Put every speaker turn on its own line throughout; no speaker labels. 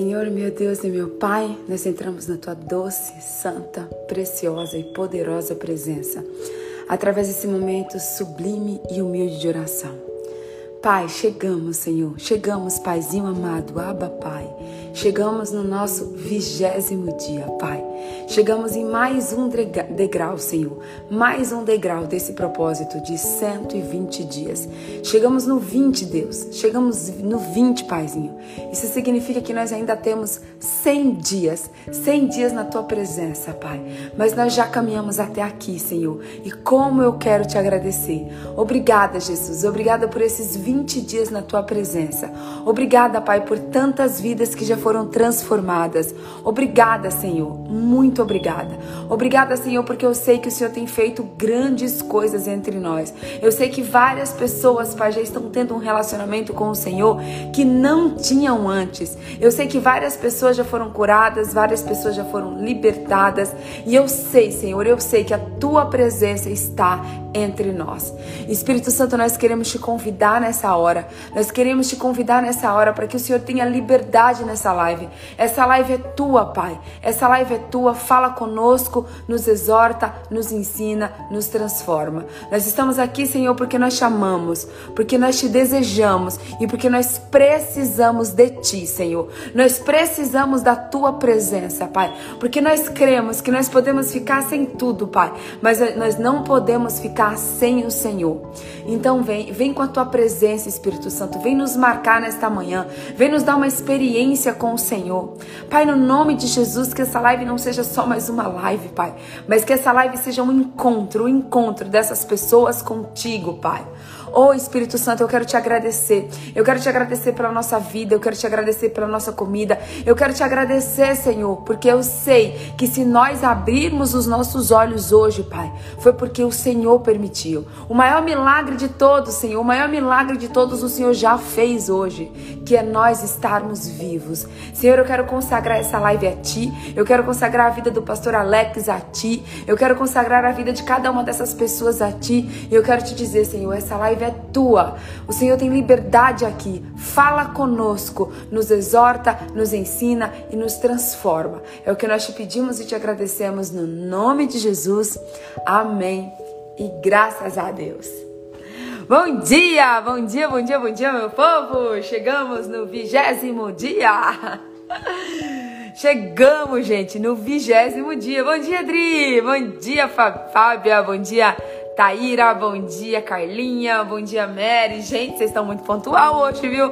Senhor, meu Deus e meu Pai, nós entramos na tua doce, santa, preciosa e poderosa presença, através desse momento sublime e humilde de oração. Pai, chegamos, Senhor. Chegamos, Paizinho amado, Abba, Pai. Chegamos no nosso vigésimo dia, Pai. Chegamos em mais um degrau, Senhor. Mais um degrau desse propósito de 120 dias. Chegamos no 20, Deus. Chegamos no 20, Paizinho. Isso significa que nós ainda temos 100 dias. 100 dias na tua presença, Pai. Mas nós já caminhamos até aqui, Senhor. E como eu quero te agradecer. Obrigada, Jesus. Obrigada por esses 20 20 dias na tua presença. Obrigada, Pai, por tantas vidas que já foram transformadas. Obrigada, Senhor. Muito obrigada. Obrigada, Senhor, porque eu sei que o Senhor tem feito grandes coisas entre nós. Eu sei que várias pessoas, Pai, já estão tendo um relacionamento com o Senhor que não tinham antes. Eu sei que várias pessoas já foram curadas, várias pessoas já foram libertadas. E eu sei, Senhor, eu sei que a tua presença está entre nós. Espírito Santo, nós queremos te convidar nessa hora. Nós queremos te convidar nessa hora para que o Senhor tenha liberdade nessa live. Essa live é tua, Pai. Essa live é tua. Fala conosco, nos exorta, nos ensina, nos transforma. Nós estamos aqui, Senhor, porque nós chamamos, porque nós te desejamos e porque nós precisamos de ti, Senhor. Nós precisamos da tua presença, Pai, porque nós cremos que nós podemos ficar sem tudo, Pai, mas nós não podemos ficar sem o Senhor. Então vem, vem com a tua presença, Espírito Santo, vem nos marcar nesta manhã, vem nos dar uma experiência com o Senhor. Pai, no nome de Jesus, que essa live não seja só mais uma live, Pai, mas que essa live seja um encontro, um encontro dessas pessoas contigo, Pai. Oh Espírito Santo, eu quero te agradecer. Eu quero te agradecer pela nossa vida, eu quero te agradecer pela nossa comida. Eu quero te agradecer, Senhor, porque eu sei que se nós abrirmos os nossos olhos hoje, Pai, foi porque o Senhor permitiu. O maior milagre de todos, Senhor, o maior milagre de todos o Senhor já fez hoje, que é nós estarmos vivos. Senhor, eu quero consagrar essa live a ti. Eu quero consagrar a vida do pastor Alex a ti. Eu quero consagrar a vida de cada uma dessas pessoas a ti. E eu quero te dizer, Senhor, essa live live é tua. O Senhor tem liberdade aqui. Fala conosco, nos exorta, nos ensina e nos transforma. É o que nós te pedimos e te agradecemos no nome de Jesus. Amém. E graças a Deus. Bom dia, bom dia, bom dia, bom dia, meu povo! Chegamos no vigésimo dia! Chegamos, gente, no vigésimo dia. Bom dia, Adri! Bom dia, Fábia! Bom dia, Taíra, bom dia, Carlinha, bom dia, Mary. Gente, vocês estão muito pontual hoje, viu?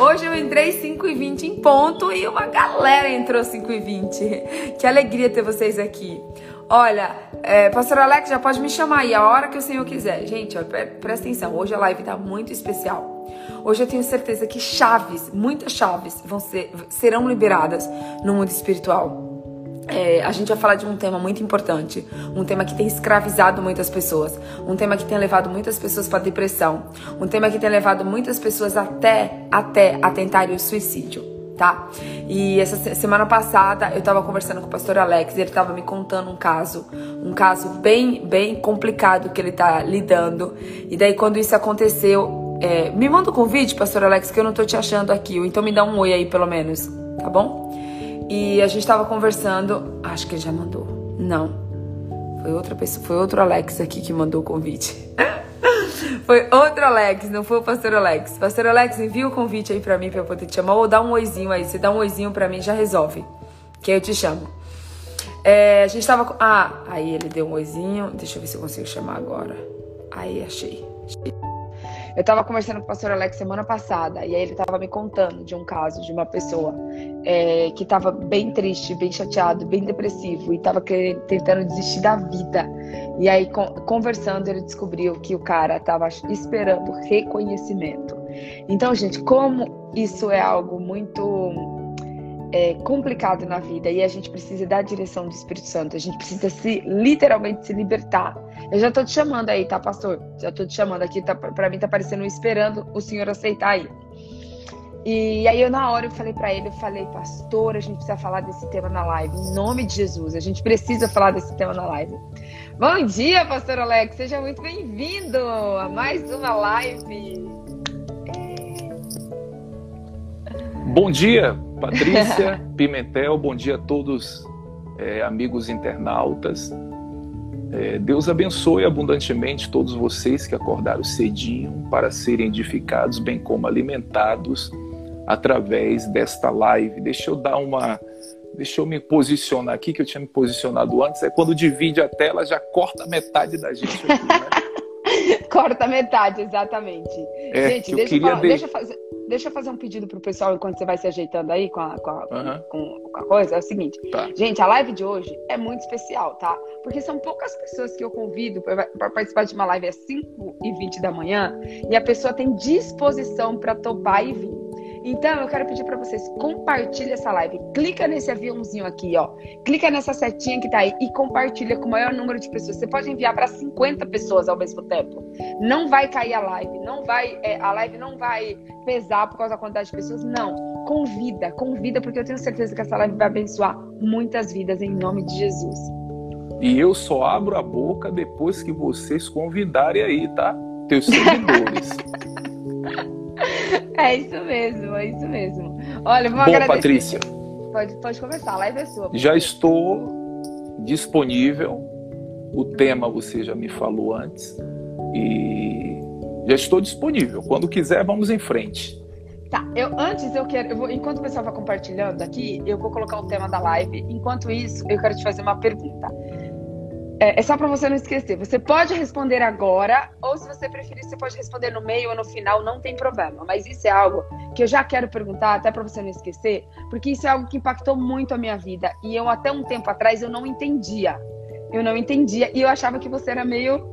Hoje eu entrei 5 e 20 em ponto e uma galera entrou 5 e 20. Que alegria ter vocês aqui. Olha, é, Pastor Alex já pode me chamar aí a hora que o Senhor quiser. Gente, ó, presta atenção, hoje a live tá muito especial. Hoje eu tenho certeza que chaves, muitas chaves, vão ser, serão liberadas no mundo espiritual é, a gente vai falar de um tema muito importante, um tema que tem escravizado muitas pessoas, um tema que tem levado muitas pessoas para depressão, um tema que tem levado muitas pessoas até até a tentarem o suicídio, tá? E essa semana passada eu estava conversando com o pastor Alex, e ele estava me contando um caso, um caso bem bem complicado que ele está lidando. E daí quando isso aconteceu, é, me manda um convite, pastor Alex, que eu não tô te achando aqui, então me dá um oi aí pelo menos, tá bom? E a gente tava conversando, acho que ele já mandou. Não. Foi outra pessoa, foi outro Alex aqui que mandou o convite. foi outro Alex, não foi o pastor Alex. Pastor Alex, envia o convite aí pra mim pra eu poder te chamar. Ou dá um oizinho aí. Se dá um oizinho pra mim, já resolve. Que eu te chamo. É, a gente tava. Ah, aí ele deu um oizinho. Deixa eu ver se eu consigo chamar agora. Aí, achei. achei. Eu estava conversando com o pastor Alex semana passada e aí ele estava me contando de um caso de uma pessoa é, que estava bem triste, bem chateado, bem depressivo e estava tentando desistir da vida. E aí, conversando, ele descobriu que o cara estava esperando reconhecimento. Então, gente, como isso é algo muito é, complicado na vida e a gente precisa da direção do Espírito Santo, a gente precisa se literalmente se libertar. Eu já tô te chamando aí, tá, pastor? Já tô te chamando aqui, tá, pra mim tá parecendo esperando o senhor aceitar aí. E aí eu na hora eu falei para ele, eu falei, pastor, a gente precisa falar desse tema na live, em nome de Jesus, a gente precisa falar desse tema na live. Bom dia, pastor Alex, seja muito bem-vindo a mais uma live.
Bom dia, Patrícia Pimentel, bom dia a todos, é, amigos internautas. É, Deus abençoe abundantemente todos vocês que acordaram cedinho para serem edificados, bem como alimentados através desta live. Deixa eu dar uma. Deixa eu me posicionar aqui, que eu tinha me posicionado antes. É quando divide a tela, já corta metade da gente aqui, né?
corta metade, exatamente. É, gente, deixa eu, falar, de... deixa eu fazer deixa eu fazer um pedido pro pessoal enquanto você vai se ajeitando aí com a, com a, uhum. com, com a coisa. É o seguinte, tá. gente, a live de hoje é muito especial, tá? Porque são poucas pessoas que eu convido para participar de uma live às 5 e 20 da manhã e a pessoa tem disposição para topar e vir. Então, eu quero pedir para vocês, compartilhe essa live. Clica nesse aviãozinho aqui, ó. Clica nessa setinha que tá aí e compartilha com o maior número de pessoas. Você pode enviar para 50 pessoas ao mesmo tempo. Não vai cair a live, não vai, é, a live não vai pesar por causa da quantidade de pessoas. Não. Convida, convida, porque eu tenho certeza que essa live vai abençoar muitas vidas em nome de Jesus.
E eu só abro a boca depois que vocês convidarem aí, tá? Teus seguidores.
É isso mesmo, é isso mesmo. Olha, vamos
Bom, agradecer. Patrícia.
Pode, pode começar, a live é sua.
Já estou disponível. O tema você já me falou antes. E já estou disponível. Quando quiser, vamos em frente.
Tá, eu antes eu quero, eu vou, enquanto o pessoal vai compartilhando aqui, eu vou colocar o tema da live. Enquanto isso, eu quero te fazer uma pergunta. É, é só para você não esquecer. Você pode responder agora, ou se você preferir, você pode responder no meio ou no final, não tem problema. Mas isso é algo que eu já quero perguntar, até para você não esquecer, porque isso é algo que impactou muito a minha vida. E eu, até um tempo atrás, eu não entendia. Eu não entendia. E eu achava que você era meio.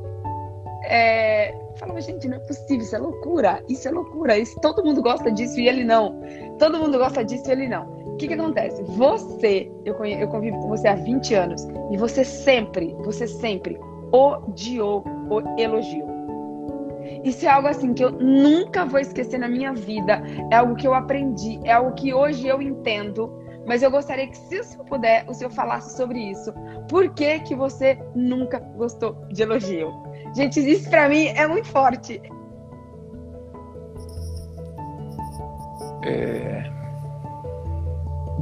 É... Falava, gente, não é possível, isso é loucura. Isso é loucura. Isso, todo mundo gosta disso e ele não. Todo mundo gosta disso e ele não. O que, que acontece? Você, eu, eu convivo com você há 20 anos e você sempre, você sempre odiou o elogio. Isso é algo assim que eu nunca vou esquecer na minha vida. É algo que eu aprendi, é algo que hoje eu entendo. Mas eu gostaria que, se o senhor puder, o senhor falasse sobre isso. Por que, que você nunca gostou de elogio? Gente, isso para mim é muito forte.
É,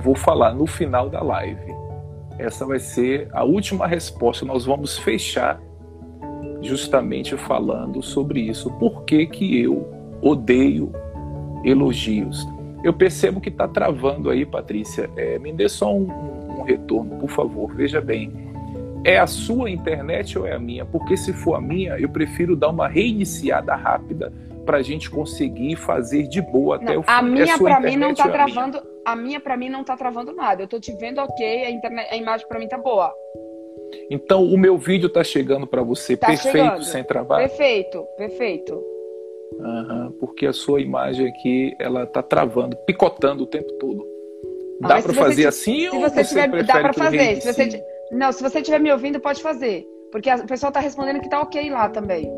vou falar no final da live. Essa vai ser a última resposta. Nós vamos fechar justamente falando sobre isso. Por que, que eu odeio elogios? Eu percebo que está travando aí, Patrícia. É, me dê só um, um retorno, por favor. Veja bem. É a sua internet ou é a minha? Porque se for a minha, eu prefiro dar uma reiniciada rápida para a gente conseguir fazer de boa até
não,
o fim.
A minha, é para mim, não está travando. Minha? A minha, para mim, não está travando nada. Eu estou te vendo ok, a, internet, a imagem para mim tá boa.
Então, o meu vídeo está chegando para você tá perfeito, chegando. sem travar?
Perfeito, perfeito.
Uhum, porque a sua imagem aqui, ela tá travando, picotando o tempo todo. Ah, dá para fazer assim se ou você, Dá para fazer.
Se você, não, se você estiver me ouvindo, pode fazer. Porque o pessoal está respondendo que tá ok lá também.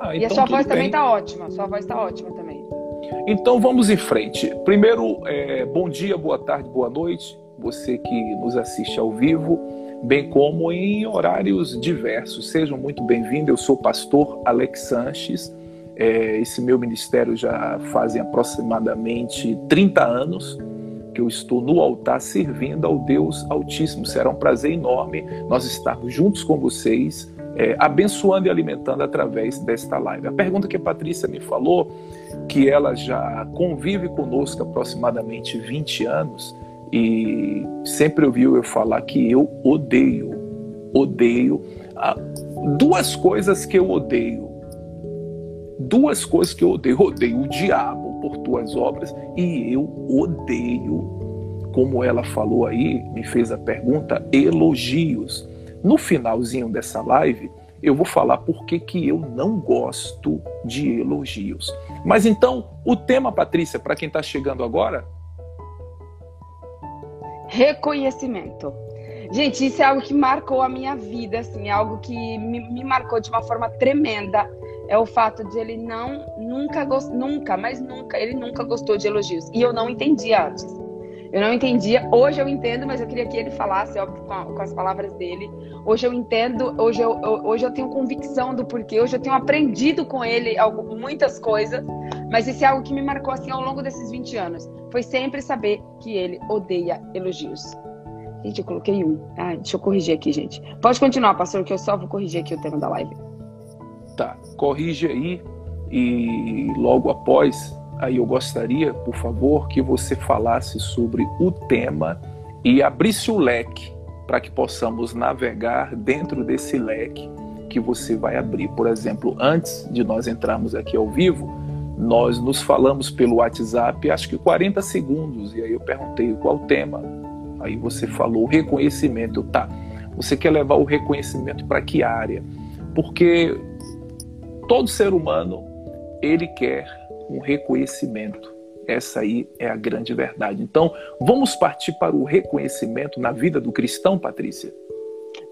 Ah, e a então sua voz bem. também tá ótima. Sua voz tá ótima também.
Então vamos em frente. Primeiro, é, bom dia, boa tarde, boa noite. Você que nos assiste ao vivo, bem como em horários diversos. Sejam muito bem-vindos. Eu sou o pastor Alex Sanches. É, esse meu ministério já fazem aproximadamente 30 anos que eu estou no altar servindo ao Deus Altíssimo. Será um prazer enorme nós estarmos juntos com vocês é, abençoando e alimentando através desta live. A pergunta que a Patrícia me falou, que ela já convive conosco aproximadamente 20 anos e sempre ouviu eu falar que eu odeio, odeio ah, duas coisas que eu odeio. Duas coisas que eu odeio. Eu odeio o diabo por tuas obras e eu odeio, como ela falou aí, me fez a pergunta, elogios. No finalzinho dessa live, eu vou falar por que, que eu não gosto de elogios. Mas então, o tema, Patrícia, para quem está chegando agora?
Reconhecimento. Gente, isso é algo que marcou a minha vida, assim, é algo que me, me marcou de uma forma tremenda. É o fato de ele não, nunca, nunca, mas nunca, ele nunca gostou de elogios. E eu não entendia antes. Eu não entendia. Hoje eu entendo, mas eu queria que ele falasse, óbvio, com, a, com as palavras dele. Hoje eu entendo, hoje eu, hoje eu tenho convicção do porquê. Hoje eu tenho aprendido com ele algo, muitas coisas. Mas isso é algo que me marcou assim ao longo desses 20 anos. foi sempre saber que ele odeia elogios. Gente, eu coloquei um. Ah, deixa eu corrigir aqui, gente. Pode continuar, pastor, que eu só vou corrigir aqui o tema da live.
Tá, corrige aí e logo após, aí eu gostaria, por favor, que você falasse sobre o tema e abrisse o leque para que possamos navegar dentro desse leque que você vai abrir. Por exemplo, antes de nós entrarmos aqui ao vivo, nós nos falamos pelo WhatsApp, acho que 40 segundos, e aí eu perguntei qual o tema. Aí você falou reconhecimento, tá? Você quer levar o reconhecimento para que área? Porque todo ser humano ele quer um reconhecimento. Essa aí é a grande verdade. Então, vamos partir para o reconhecimento na vida do cristão, Patrícia?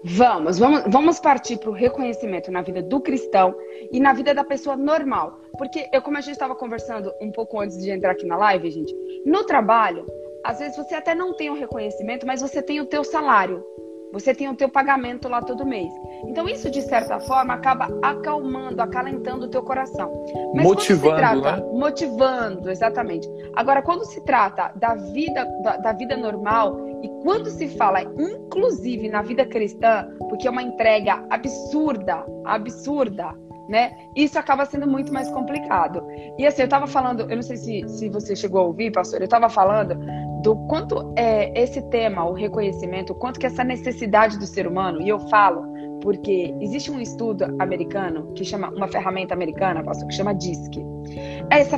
Vamos, vamos, vamos partir para o reconhecimento na vida do cristão e na vida da pessoa normal. Porque eu, como a gente estava conversando um pouco antes de entrar aqui na live, gente, no trabalho, às vezes você até não tem o reconhecimento, mas você tem o teu salário. Você tem o teu pagamento lá todo mês. Então isso de certa forma acaba acalmando, acalentando o teu coração.
Mas motivando,
trata,
né?
Motivando, exatamente. Agora, quando se trata da vida da, da vida normal e quando se fala, inclusive na vida cristã, porque é uma entrega absurda, absurda, né? Isso acaba sendo muito mais complicado. E assim, eu estava falando, eu não sei se, se você chegou a ouvir, pastor, eu estava falando do quanto é esse tema, o reconhecimento, o quanto que essa necessidade do ser humano, e eu falo porque existe um estudo americano que chama, uma ferramenta americana, pastor, que chama DISC. Essa,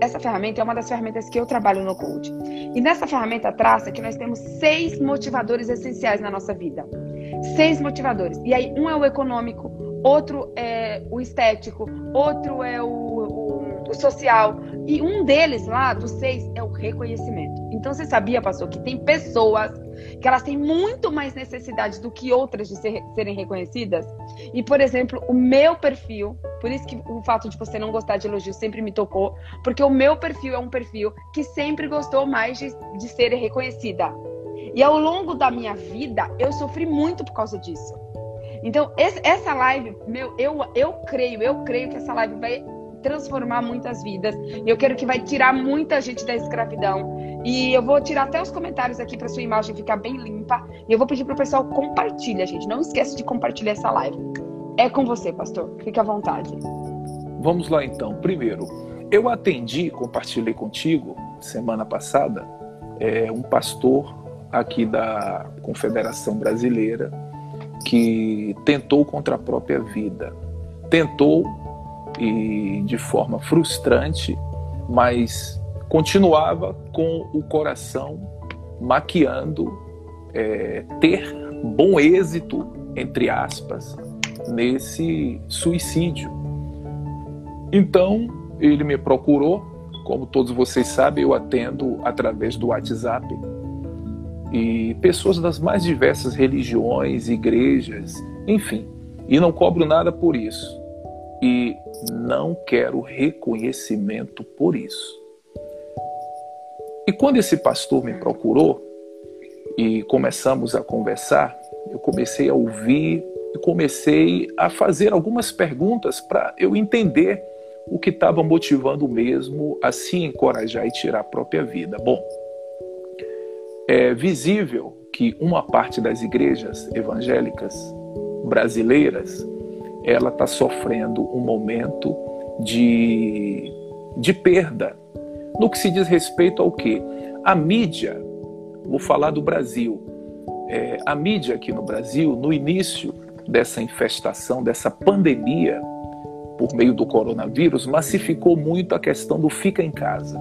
essa ferramenta é uma das ferramentas que eu trabalho no coach. E nessa ferramenta traça que nós temos seis motivadores essenciais na nossa vida. Seis motivadores. E aí, um é o econômico, outro é o estético, outro é o, o, o social. E um deles lá, dos seis, é o reconhecimento. Então você sabia, pastor, que tem pessoas que elas têm muito mais necessidade do que outras de ser, serem reconhecidas? E, por exemplo, o meu perfil, por isso que o fato de você não gostar de elogios sempre me tocou, porque o meu perfil é um perfil que sempre gostou mais de, de ser reconhecida. E ao longo da minha vida, eu sofri muito por causa disso. Então, esse, essa live, meu, eu, eu creio, eu creio que essa live vai transformar muitas vidas. Eu quero que vai tirar muita gente da escravidão. E eu vou tirar até os comentários aqui para sua imagem ficar bem limpa. E eu vou pedir para o pessoal compartilhar, gente. Não esqueça de compartilhar essa live. É com você, pastor. Fique à vontade.
Vamos lá então. Primeiro, eu atendi, compartilhei contigo semana passada, é, um pastor aqui da Confederação Brasileira que tentou contra a própria vida. Tentou e de forma frustrante, mas continuava com o coração maquiando é, ter bom êxito, entre aspas, nesse suicídio. Então ele me procurou, como todos vocês sabem, eu atendo através do WhatsApp e pessoas das mais diversas religiões, igrejas, enfim, e não cobro nada por isso. E não quero reconhecimento por isso. E quando esse pastor me procurou e começamos a conversar, eu comecei a ouvir e comecei a fazer algumas perguntas para eu entender o que estava motivando mesmo a se encorajar e tirar a própria vida. Bom, é visível que uma parte das igrejas evangélicas brasileiras ela está sofrendo um momento de, de perda. No que se diz respeito ao que a mídia vou falar do Brasil é, a mídia aqui no Brasil no início dessa infestação dessa pandemia por meio do coronavírus massificou muito a questão do fica em casa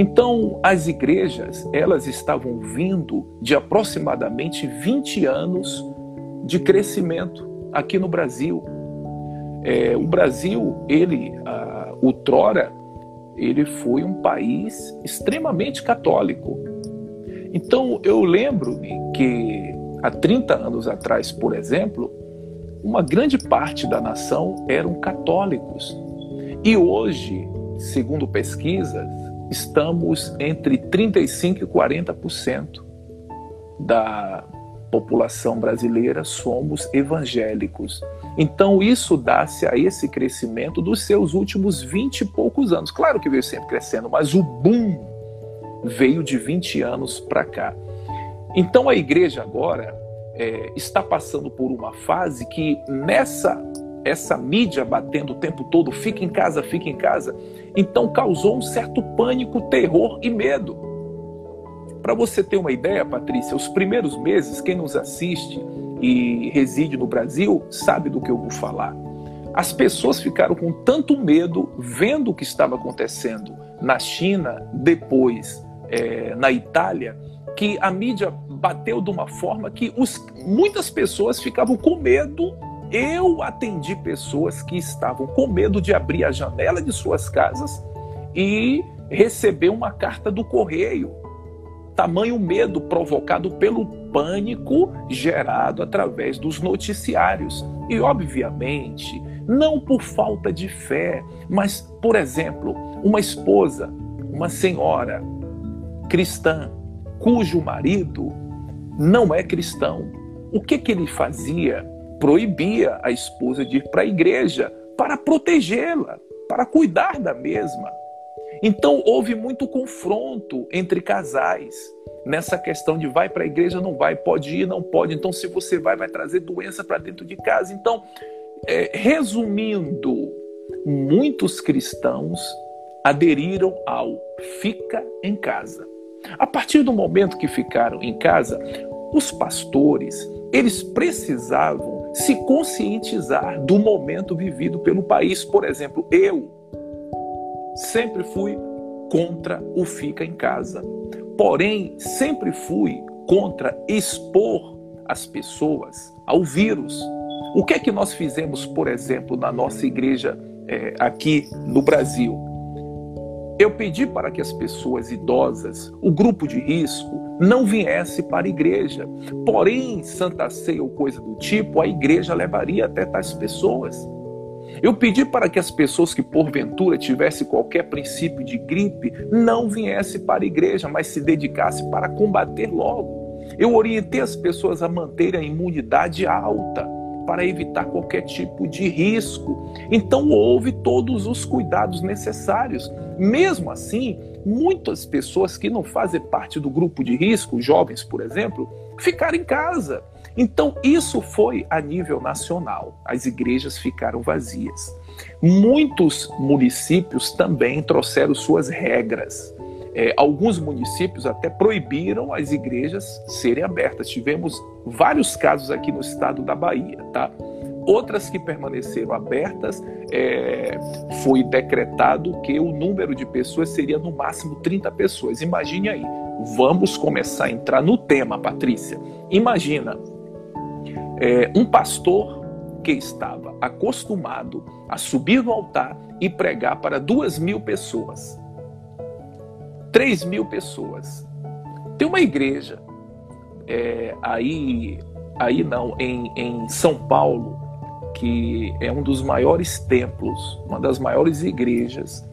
então, as igrejas, elas estavam vindo de aproximadamente 20 anos de crescimento aqui no Brasil. É, o Brasil, ele, a, outrora, ele foi um país extremamente católico. Então, eu lembro que há 30 anos atrás, por exemplo, uma grande parte da nação eram católicos. E hoje, segundo pesquisas, estamos entre 35% e 40% da população brasileira somos evangélicos. Então, isso dá-se a esse crescimento dos seus últimos 20 e poucos anos. Claro que veio sempre crescendo, mas o boom veio de 20 anos para cá. Então a igreja agora é, está passando por uma fase que nessa essa mídia batendo o tempo todo, fica em casa, fica em casa, então causou um certo pânico, terror e medo. Para você ter uma ideia, Patrícia, os primeiros meses, quem nos assiste e reside no Brasil sabe do que eu vou falar. As pessoas ficaram com tanto medo vendo o que estava acontecendo na China, depois é, na Itália, que a mídia bateu de uma forma que os, muitas pessoas ficavam com medo. Eu atendi pessoas que estavam com medo de abrir a janela de suas casas e receber uma carta do correio. Tamanho medo provocado pelo pânico gerado através dos noticiários. E, obviamente, não por falta de fé, mas, por exemplo, uma esposa, uma senhora cristã, cujo marido não é cristão, o que, que ele fazia? Proibia a esposa de ir para a igreja para protegê-la, para cuidar da mesma. Então houve muito confronto entre casais nessa questão de vai para a igreja, não vai, pode ir, não pode. Então, se você vai, vai trazer doença para dentro de casa. Então, é, resumindo, muitos cristãos aderiram ao fica em casa. A partir do momento que ficaram em casa, os pastores, eles precisavam se conscientizar do momento vivido pelo país. Por exemplo, eu sempre fui contra o fica em casa. Porém, sempre fui contra expor as pessoas ao vírus. O que é que nós fizemos, por exemplo, na nossa igreja é, aqui no Brasil? Eu pedi para que as pessoas idosas, o grupo de risco, não viesse para a igreja. Porém, Santa Ceia ou coisa do tipo, a igreja levaria até tais pessoas. Eu pedi para que as pessoas que porventura tivessem qualquer princípio de gripe não viessem para a igreja, mas se dedicassem para combater logo. Eu orientei as pessoas a manterem a imunidade alta para evitar qualquer tipo de risco. Então houve todos os cuidados necessários. Mesmo assim, muitas pessoas que não fazem parte do grupo de risco, jovens, por exemplo, ficaram em casa. Então, isso foi a nível nacional. As igrejas ficaram vazias. Muitos municípios também trouxeram suas regras. É, alguns municípios até proibiram as igrejas serem abertas. Tivemos vários casos aqui no estado da Bahia, tá? Outras que permaneceram abertas, é, foi decretado que o número de pessoas seria no máximo 30 pessoas. Imagine aí. Vamos começar a entrar no tema, Patrícia. Imagina é, um pastor que estava acostumado a subir no altar e pregar para duas mil pessoas. 3 mil pessoas. Tem uma igreja é, aí, aí não, em, em São Paulo, que é um dos maiores templos, uma das maiores igrejas.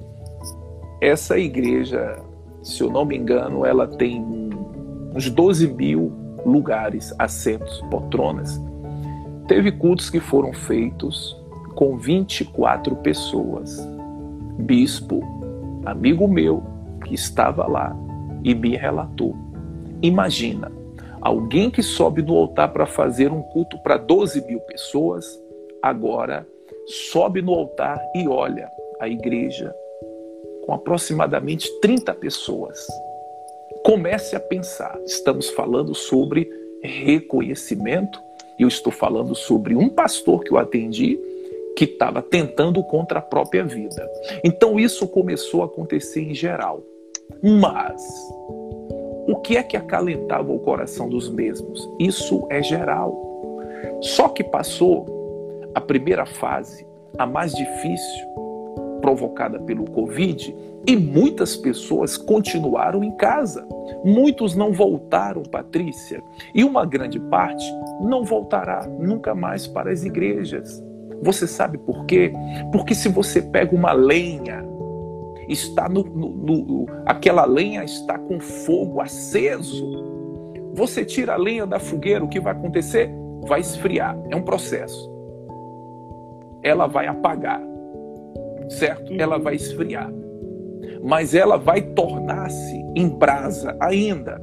Essa igreja, se eu não me engano, ela tem uns 12 mil lugares, assentos, poltronas. Teve cultos que foram feitos com 24 pessoas. Bispo, amigo meu, que estava lá e me relatou. Imagina, alguém que sobe no altar para fazer um culto para 12 mil pessoas, agora sobe no altar e olha a igreja com aproximadamente 30 pessoas. Comece a pensar, estamos falando sobre reconhecimento, eu estou falando sobre um pastor que eu atendi que estava tentando contra a própria vida. Então isso começou a acontecer em geral. Mas o que é que acalentava o coração dos mesmos? Isso é geral. Só que passou a primeira fase, a mais difícil, provocada pelo Covid, e muitas pessoas continuaram em casa. Muitos não voltaram, Patrícia, e uma grande parte não voltará nunca mais para as igrejas. Você sabe por quê? Porque se você pega uma lenha está no, no, no, aquela lenha está com fogo aceso. Você tira a lenha da fogueira, o que vai acontecer? Vai esfriar. É um processo. Ela vai apagar, certo? Ela vai esfriar. mas ela vai tornar-se em brasa ainda.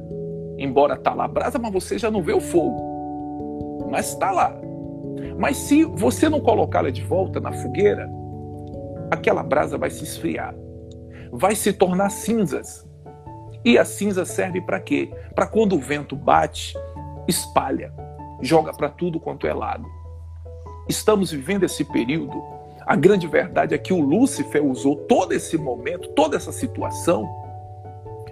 Embora tá lá brasa, mas você já não vê o fogo. Mas está lá. Mas se você não colocá-la de volta na fogueira, aquela brasa vai se esfriar, vai se tornar cinzas. E a cinza serve para quê? Para quando o vento bate, espalha, joga para tudo quanto é lado. Estamos vivendo esse período. A grande verdade é que o Lúcifer usou todo esse momento, toda essa situação,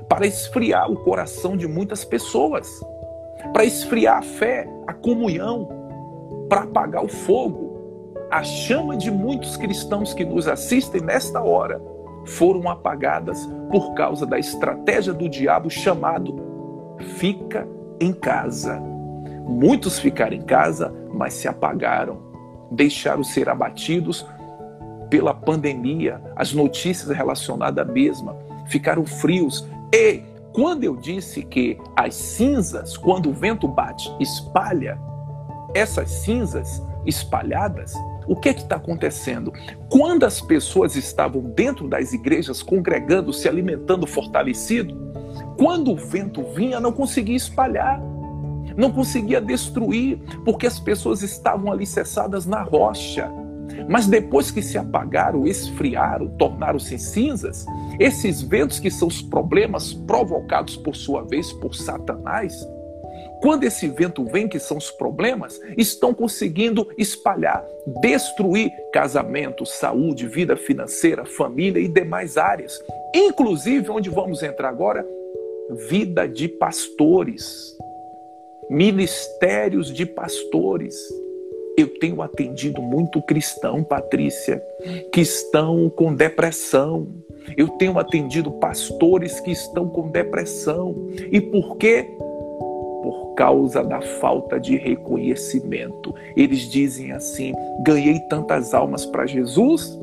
para esfriar o coração de muitas pessoas, para esfriar a fé, a comunhão, para apagar o fogo. A chama de muitos cristãos que nos assistem nesta hora foram apagadas por causa da estratégia do diabo chamado fica em casa. Muitos ficaram em casa, mas se apagaram, deixaram ser abatidos pela pandemia, as notícias relacionadas à mesma, ficaram frios. E quando eu disse que as cinzas, quando o vento bate, espalha, essas cinzas espalhadas o que é está acontecendo? Quando as pessoas estavam dentro das igrejas, congregando, se alimentando, fortalecido, quando o vento vinha, não conseguia espalhar, não conseguia destruir, porque as pessoas estavam alicerçadas na rocha. Mas depois que se apagaram, esfriaram, tornaram-se cinzas, esses ventos que são os problemas provocados por sua vez por Satanás, quando esse vento vem, que são os problemas, estão conseguindo espalhar, destruir casamento, saúde, vida financeira, família e demais áreas. Inclusive, onde vamos entrar agora, vida de pastores, ministérios de pastores. Eu tenho atendido muito cristão, Patrícia, que estão com depressão. Eu tenho atendido pastores que estão com depressão. E por quê? Causa da falta de reconhecimento. Eles dizem assim: ganhei tantas almas para Jesus.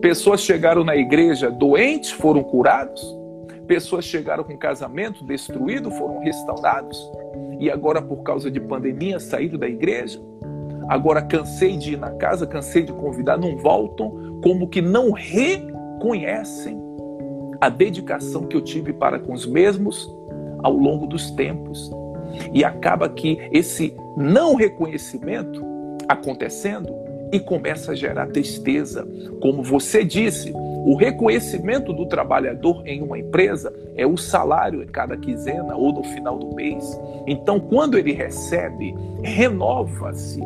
Pessoas chegaram na igreja doentes, foram curados. Pessoas chegaram com casamento destruído, foram restaurados. E agora, por causa de pandemia, saíram da igreja. Agora cansei de ir na casa, cansei de convidar, não voltam, como que não reconhecem a dedicação que eu tive para com os mesmos ao longo dos tempos. E acaba que esse não reconhecimento acontecendo e começa a gerar tristeza. Como você disse, o reconhecimento do trabalhador em uma empresa é o salário em cada quinzena ou no final do mês. Então, quando ele recebe, renova-se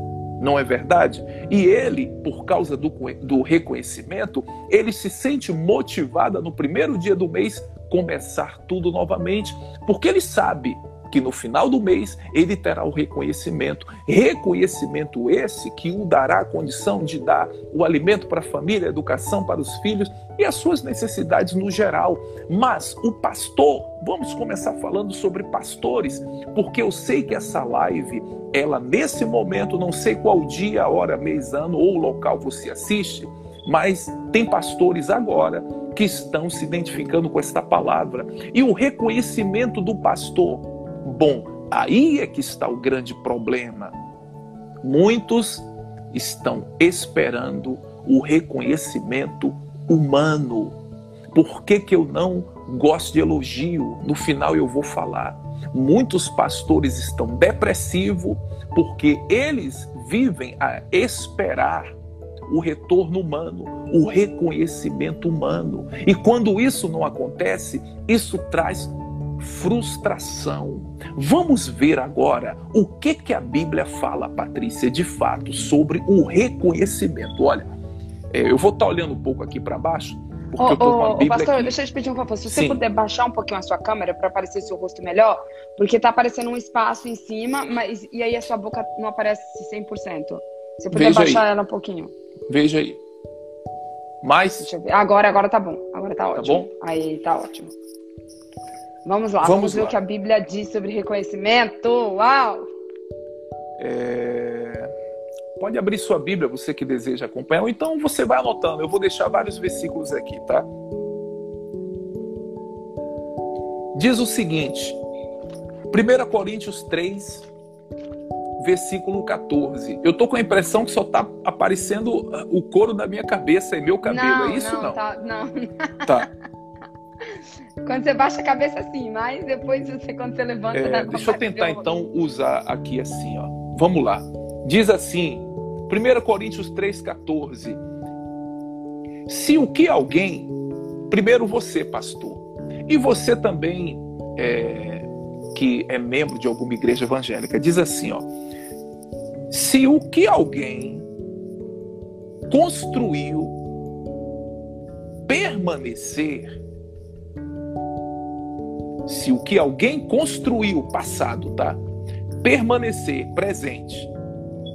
não é verdade? E ele, por causa do, do reconhecimento, ele se sente motivado no primeiro dia do mês começar tudo novamente, porque ele sabe que no final do mês ele terá o reconhecimento. Reconhecimento esse que o dará a condição de dar o alimento para a família, a educação para os filhos e as suas necessidades no geral. Mas o pastor, vamos começar falando sobre pastores, porque eu sei que essa live, ela nesse momento, não sei qual dia, hora, mês, ano ou local você assiste, mas tem pastores agora que estão se identificando com esta palavra. E o reconhecimento do pastor bom. Aí é que está o grande problema. Muitos estão esperando o reconhecimento humano. Por que, que eu não gosto de elogio? No final eu vou falar. Muitos pastores estão depressivos porque eles vivem a esperar o retorno humano, o reconhecimento humano. E quando isso não acontece, isso traz frustração. Vamos ver agora o que que a Bíblia fala, Patrícia, de fato, sobre o reconhecimento. Olha, é, eu vou estar tá olhando um pouco aqui para baixo.
Com a Bíblia pastor, aqui. deixa eu te pedir um favor. Se você Sim. puder baixar um pouquinho a sua câmera para aparecer seu rosto melhor, porque tá aparecendo um espaço em cima, mas e aí a sua boca não aparece 100%. Se puder Veja baixar aí. ela um pouquinho.
Veja aí. Mais?
Agora, agora tá bom. Agora tá, tá ótimo. Tá bom? Aí tá ótimo. Vamos lá, vamos, vamos ver lá. o que a Bíblia diz sobre reconhecimento. Uau!
É... Pode abrir sua Bíblia, você que deseja acompanhar, ou então você vai anotando. Eu vou deixar vários versículos aqui, tá? Diz o seguinte, 1 Coríntios 3, versículo 14. Eu tô com a impressão que só tá aparecendo uh, o couro da minha cabeça e meu cabelo,
não,
é isso
não?
Não,
tá, não.
Tá.
Quando você baixa a cabeça assim, mas depois você, quando você levanta...
É, deixa eu tentar então usar aqui assim, ó. Vamos lá. Diz assim, 1 Coríntios 3,14. Se o que alguém, primeiro você, pastor, e você também é, que é membro de alguma igreja evangélica, diz assim, ó. Se o que alguém construiu permanecer, se o que alguém construiu passado, tá? Permanecer presente,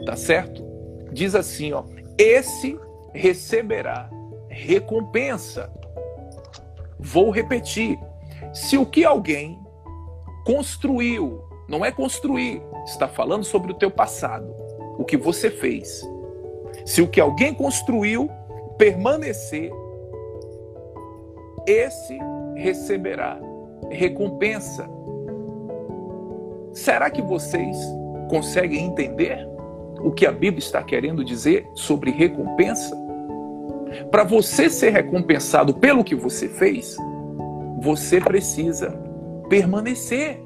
tá certo? Diz assim, ó, esse receberá recompensa. Vou repetir. Se o que alguém construiu, não é construir, está falando sobre o teu passado, o que você fez. Se o que alguém construiu permanecer, esse receberá recompensa. Será que vocês conseguem entender o que a Bíblia está querendo dizer sobre recompensa? Para você ser recompensado pelo que você fez, você precisa permanecer.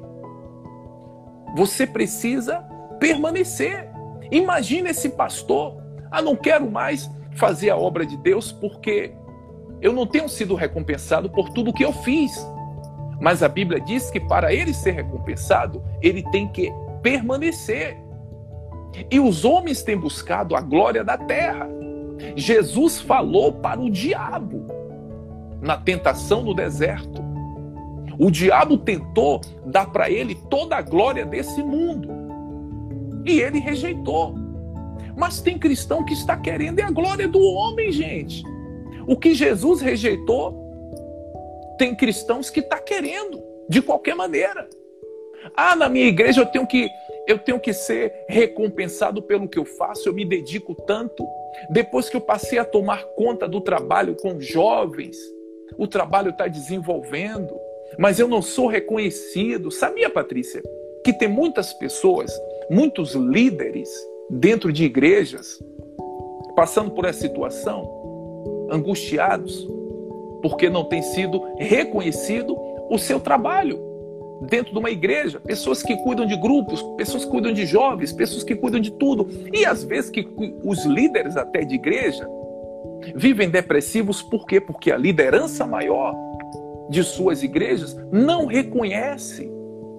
Você precisa permanecer. Imagina esse pastor, ah, não quero mais fazer a obra de Deus porque eu não tenho sido recompensado por tudo que eu fiz. Mas a Bíblia diz que para ele ser recompensado, ele tem que permanecer. E os homens têm buscado a glória da terra. Jesus falou para o diabo na tentação no deserto. O diabo tentou dar para ele toda a glória desse mundo. E ele rejeitou. Mas tem cristão que está querendo é a glória do homem, gente. O que Jesus rejeitou, tem cristãos que está querendo, de qualquer maneira. Ah, na minha igreja eu tenho que eu tenho que ser recompensado pelo que eu faço, eu me dedico tanto. Depois que eu passei a tomar conta do trabalho com jovens, o trabalho está desenvolvendo mas eu não sou reconhecido. Sabia, Patrícia, que tem muitas pessoas, muitos líderes dentro de igrejas passando por essa situação, angustiados, porque não tem sido reconhecido o seu trabalho dentro de uma igreja, pessoas que cuidam de grupos, pessoas que cuidam de jovens, pessoas que cuidam de tudo. E às vezes que os líderes até de igreja vivem depressivos por quê? Porque a liderança maior de suas igrejas não reconhece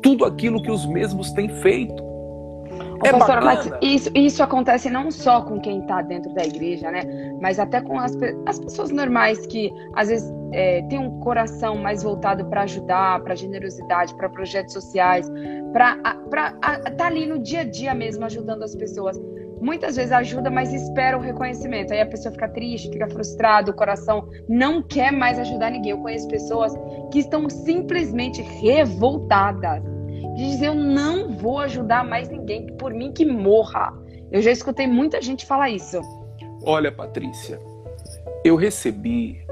tudo aquilo que os mesmos têm feito.
é pastora, mas isso, isso acontece não só com quem está dentro da igreja, né? Mas até com as, as pessoas normais que às vezes é, têm um coração mais voltado para ajudar, para generosidade, para projetos sociais, para estar tá ali no dia a dia mesmo ajudando as pessoas muitas vezes ajuda, mas espera o reconhecimento. Aí a pessoa fica triste, fica frustrada, o coração não quer mais ajudar ninguém. Eu conheço pessoas que estão simplesmente revoltadas. De dizer, eu não vou ajudar mais ninguém, por mim que morra. Eu já escutei muita gente falar isso.
Olha, Patrícia, eu recebi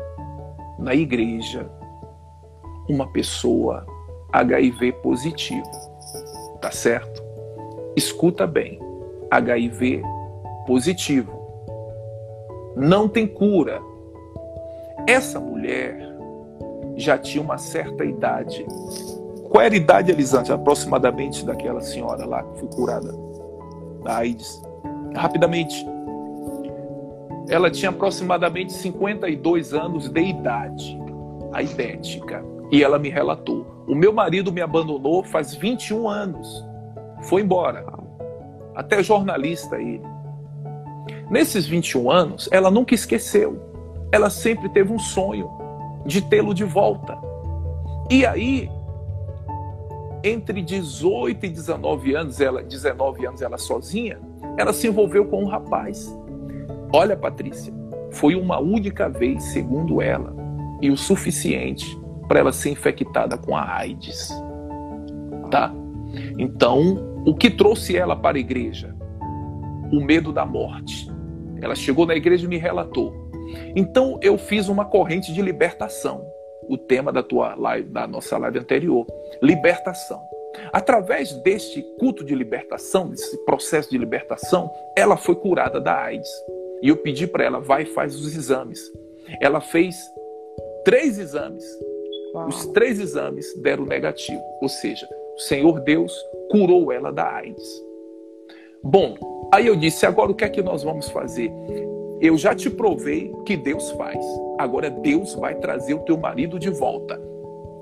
na igreja uma pessoa HIV positivo, tá certo? Escuta bem. HIV positivo. Não tem cura. Essa mulher já tinha uma certa idade. Qual era a idade, Elisante, aproximadamente daquela senhora lá que foi curada da AIDS? Rapidamente. Ela tinha aproximadamente 52 anos de idade, a idética. E ela me relatou: o meu marido me abandonou faz 21 anos. Foi embora até jornalista ele. Nesses 21 anos, ela nunca esqueceu. Ela sempre teve um sonho de tê-lo de volta. E aí, entre 18 e 19 anos, ela 19 anos ela sozinha, ela se envolveu com um rapaz. Olha, Patrícia, foi uma única vez, segundo ela, e o suficiente para ela ser infectada com a AIDS. Tá? Então, o que trouxe ela para a igreja? O medo da morte. Ela chegou na igreja e me relatou. Então eu fiz uma corrente de libertação. O tema da tua live, da nossa live anterior, libertação. Através deste culto de libertação, desse processo de libertação, ela foi curada da AIDS. E eu pedi para ela, vai e faz os exames. Ela fez três exames. Uau. Os três exames deram negativo. Ou seja, o Senhor Deus curou ela da AIDS. Bom, aí eu disse: agora o que é que nós vamos fazer? Eu já te provei que Deus faz. Agora Deus vai trazer o teu marido de volta.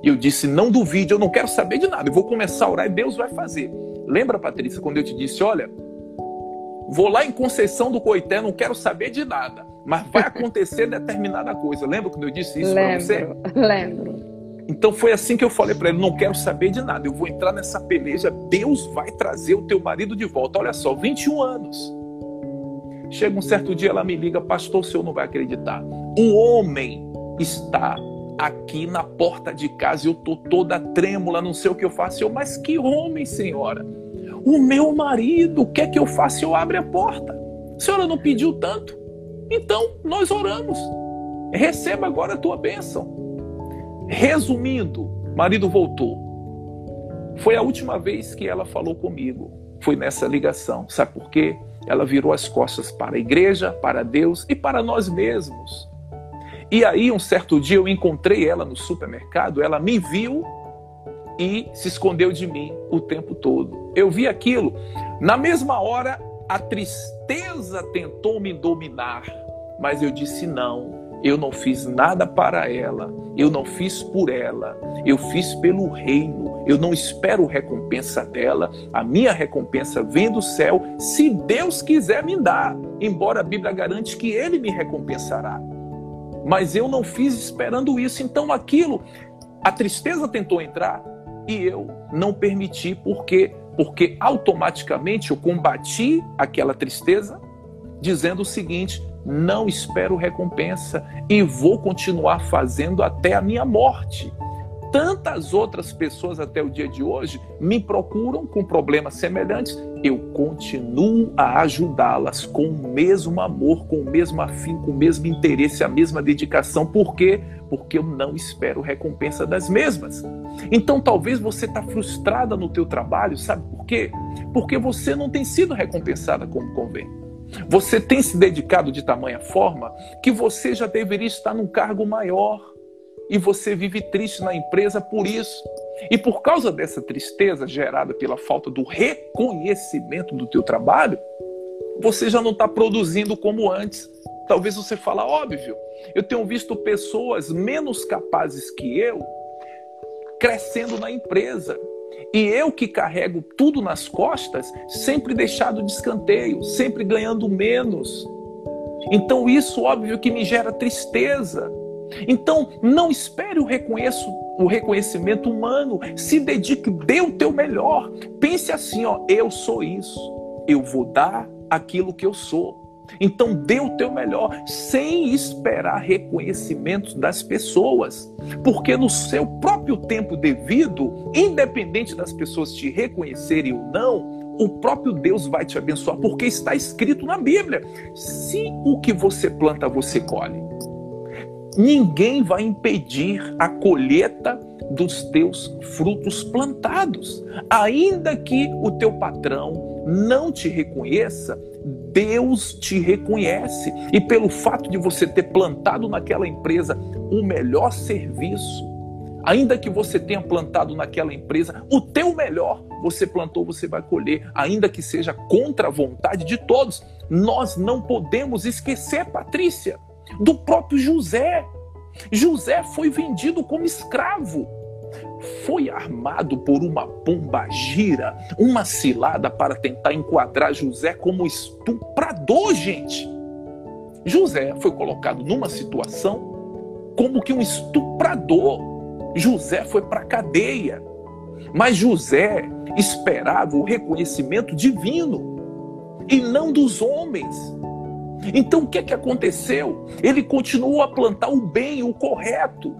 E eu disse: não duvide, eu não quero saber de nada. Eu vou começar a orar e Deus vai fazer. Lembra, Patrícia, quando eu te disse: olha, vou lá em Conceição do Coité, não quero saber de nada, mas vai acontecer determinada coisa. Lembra quando eu disse isso para você?
Lembro.
Então foi assim que eu falei para ele: não quero saber de nada, eu vou entrar nessa peleja. Deus vai trazer o teu marido de volta. Olha só, 21 anos. Chega um certo dia, ela me liga, pastor, o senhor não vai acreditar. Um homem está aqui na porta de casa, eu tô toda trêmula, não sei o que eu faço. Eu, mas que homem, senhora? O meu marido, o que é que eu faço? Eu abro a porta. A senhora não pediu tanto? Então, nós oramos. Receba agora a tua bênção. Resumindo, marido voltou. Foi a última vez que ela falou comigo. Foi nessa ligação. Sabe por quê? Ela virou as costas para a igreja, para Deus e para nós mesmos. E aí, um certo dia, eu encontrei ela no supermercado, ela me viu e se escondeu de mim o tempo todo. Eu vi aquilo. Na mesma hora, a tristeza tentou me dominar, mas eu disse não. Eu não fiz nada para ela, eu não fiz por ela, eu fiz pelo reino. Eu não espero recompensa dela, a minha recompensa vem do céu, se Deus quiser me dar, embora a Bíblia garante que ele me recompensará. Mas eu não fiz esperando isso, então aquilo, a tristeza tentou entrar e eu não permiti, porque porque automaticamente eu combati aquela tristeza dizendo o seguinte: não espero recompensa e vou continuar fazendo até a minha morte. Tantas outras pessoas até o dia de hoje me procuram com problemas semelhantes, eu continuo a ajudá-las com o mesmo amor, com o mesmo afim, com o mesmo interesse, a mesma dedicação. Por quê? Porque eu não espero recompensa das mesmas. Então talvez você está frustrada no teu trabalho, sabe por quê? Porque você não tem sido recompensada como convém. Você tem se dedicado de tamanha forma que você já deveria estar num cargo maior e você vive triste na empresa por isso. E por causa dessa tristeza gerada pela falta do reconhecimento do teu trabalho, você já não está produzindo como antes. Talvez você fale, óbvio, eu tenho visto pessoas menos capazes que eu crescendo na empresa, e eu que carrego tudo nas costas, sempre deixado de escanteio, sempre ganhando menos. Então isso, óbvio, que me gera tristeza. Então, não espere o, reconheço, o reconhecimento humano. Se dedique, dê o teu melhor. Pense assim, ó, eu sou isso. Eu vou dar aquilo que eu sou. Então dê o teu melhor, sem esperar reconhecimentos das pessoas, porque no seu próprio tempo devido, independente das pessoas te reconhecerem ou não, o próprio Deus vai te abençoar, porque está escrito na Bíblia: se o que você planta você colhe, ninguém vai impedir a colheita dos teus frutos plantados, ainda que o teu patrão não te reconheça Deus te reconhece. E pelo fato de você ter plantado naquela empresa o melhor serviço, ainda que você tenha plantado naquela empresa o teu melhor, você plantou, você vai colher, ainda que seja contra a vontade de todos. Nós não podemos esquecer, Patrícia, do próprio José. José foi vendido como escravo foi armado por uma pomba gira, uma cilada para tentar enquadrar José como estuprador, gente. José foi colocado numa situação como que um estuprador. José foi para a cadeia. Mas José esperava o reconhecimento divino e não dos homens. Então o que, é que aconteceu? Ele continuou a plantar o bem, o correto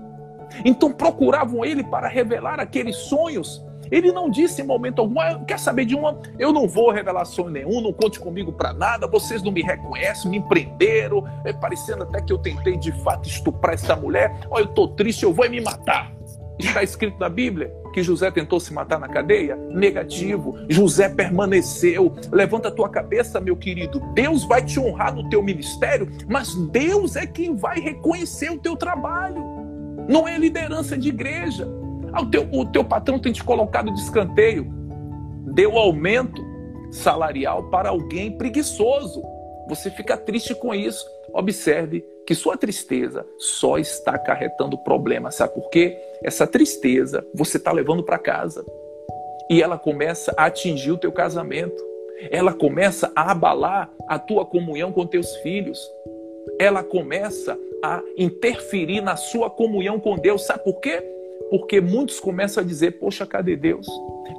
então procuravam ele para revelar aqueles sonhos. Ele não disse em momento algum, ah, quer saber de uma? Eu não vou revelar sonho nenhum, não conte comigo para nada, vocês não me reconhecem, me prenderam, é, parecendo até que eu tentei de fato estuprar essa mulher. Olha, eu estou triste, eu vou me matar. Está escrito na Bíblia. que José tentou se matar na cadeia? Negativo. José permaneceu. Levanta a tua cabeça, meu querido. Deus vai te honrar no teu ministério, mas Deus é quem vai reconhecer o teu trabalho. Não é liderança de igreja. Ah, o teu, o teu patrão tem te colocado de escanteio. Deu aumento salarial para alguém preguiçoso. Você fica triste com isso. Observe que sua tristeza só está acarretando problemas. Sabe por quê? Essa tristeza você está levando para casa. E ela começa a atingir o teu casamento. Ela começa a abalar a tua comunhão com teus filhos. Ela começa a interferir na sua comunhão com Deus. Sabe por quê? Porque muitos começam a dizer: Poxa, cadê Deus?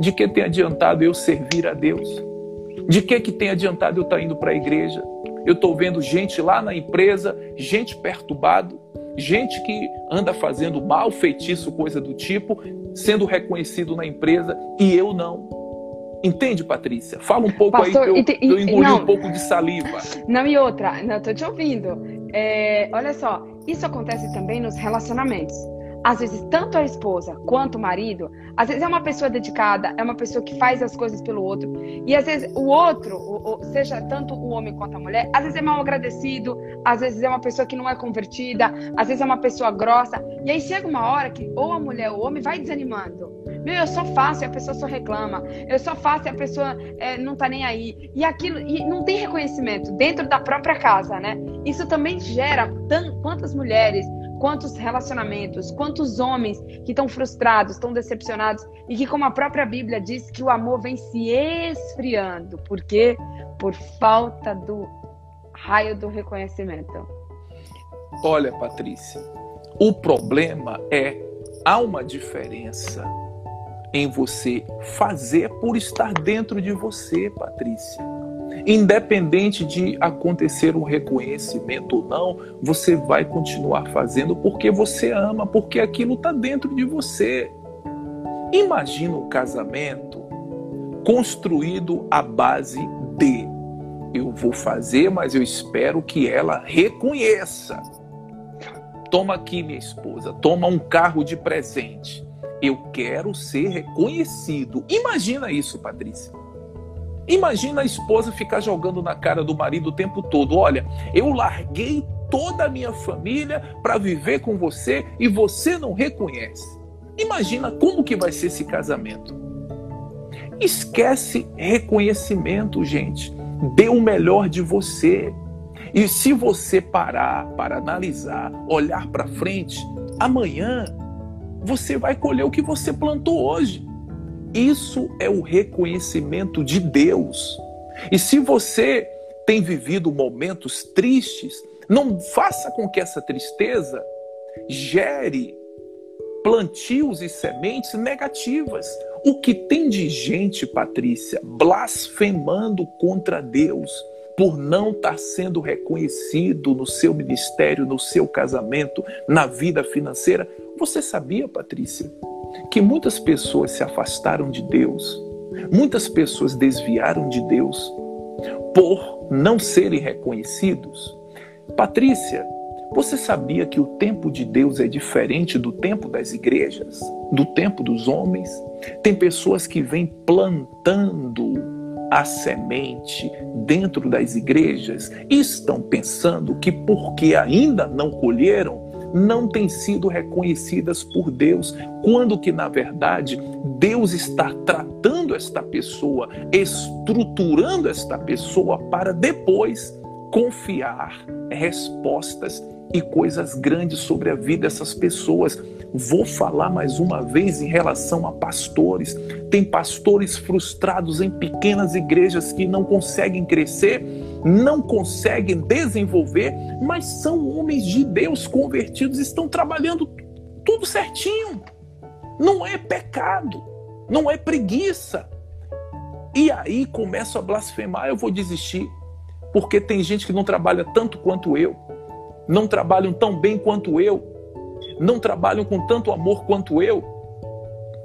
De que tem adiantado eu servir a Deus? De que, que tem adiantado eu estar tá indo para a igreja? Eu estou vendo gente lá na empresa, gente perturbado, gente que anda fazendo mal, feitiço, coisa do tipo, sendo reconhecido na empresa e eu não. Entende, Patrícia? Fala um pouco Pastor, aí que eu, eu engoli não, um pouco de saliva.
Não, e outra, não, estou te ouvindo. É, olha só, isso acontece também nos relacionamentos. Às vezes tanto a esposa quanto o marido, às vezes é uma pessoa dedicada, é uma pessoa que faz as coisas pelo outro, e às vezes o outro, seja tanto o homem quanto a mulher, às vezes é mal agradecido, às vezes é uma pessoa que não é convertida, às vezes é uma pessoa grossa, e aí chega uma hora que ou a mulher ou o homem vai desanimando. Meu, eu só faço e a pessoa só reclama. Eu só faço e a pessoa é, não tá nem aí. E aquilo, e não tem reconhecimento dentro da própria casa, né? Isso também gera quantas mulheres quantos relacionamentos, quantos homens que estão frustrados, estão decepcionados e que, como a própria Bíblia diz, que o amor vem se esfriando. Por quê? Por falta do raio do reconhecimento.
Olha, Patrícia, o problema é há uma diferença em você fazer por estar dentro de você, Patrícia. Independente de acontecer um reconhecimento ou não, você vai continuar fazendo porque você ama, porque aquilo está dentro de você. Imagina um casamento construído à base de eu vou fazer, mas eu espero que ela reconheça. Toma aqui, minha esposa, toma um carro de presente. Eu quero ser reconhecido. Imagina isso, Patrícia. Imagina a esposa ficar jogando na cara do marido o tempo todo: olha, eu larguei toda a minha família para viver com você e você não reconhece. Imagina como que vai ser esse casamento. Esquece reconhecimento, gente. Dê o melhor de você. E se você parar para analisar, olhar para frente, amanhã você vai colher o que você plantou hoje. Isso é o reconhecimento de Deus. E se você tem vivido momentos tristes, não faça com que essa tristeza gere plantios e sementes negativas. O que tem de gente, Patrícia, blasfemando contra Deus por não estar sendo reconhecido no seu ministério, no seu casamento, na vida financeira. Você sabia, Patrícia, que muitas pessoas se afastaram de Deus, muitas pessoas desviaram de Deus por não serem reconhecidos. Patrícia, você sabia que o tempo de Deus é diferente do tempo das igrejas, do tempo dos homens? Tem pessoas que vêm plantando a semente dentro das igrejas e estão pensando que porque ainda não colheram, não têm sido reconhecidas por Deus, quando que na verdade Deus está tratando esta pessoa, estruturando esta pessoa para depois confiar respostas e coisas grandes sobre a vida dessas pessoas. Vou falar mais uma vez em relação a pastores. Tem pastores frustrados em pequenas igrejas que não conseguem crescer não conseguem desenvolver, mas são homens de Deus convertidos, estão trabalhando tudo certinho. Não é pecado, não é preguiça. E aí começo a blasfemar, eu vou desistir, porque tem gente que não trabalha tanto quanto eu, não trabalham tão bem quanto eu, não trabalham com tanto amor quanto eu,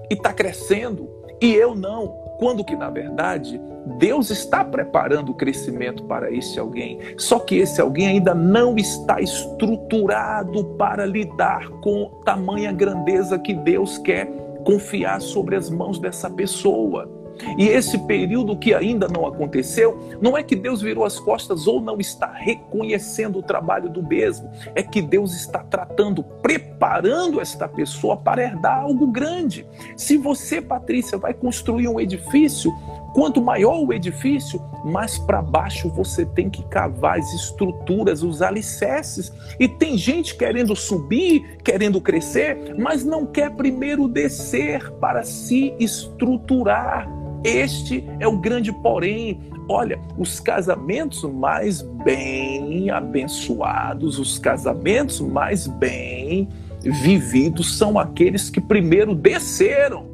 e está crescendo, e eu não, quando que na verdade Deus está preparando o crescimento para esse alguém, só que esse alguém ainda não está estruturado para lidar com tamanha grandeza que Deus quer confiar sobre as mãos dessa pessoa. E esse período que ainda não aconteceu, não é que Deus virou as costas ou não está reconhecendo o trabalho do mesmo, é que Deus está tratando, preparando esta pessoa para herdar algo grande. Se você, Patrícia, vai construir um edifício, quanto maior o edifício, mais para baixo você tem que cavar as estruturas, os alicerces. E tem gente querendo subir, querendo crescer, mas não quer primeiro descer para se estruturar. Este é o grande porém. Olha, os casamentos mais bem abençoados, os casamentos mais bem vividos são aqueles que primeiro desceram.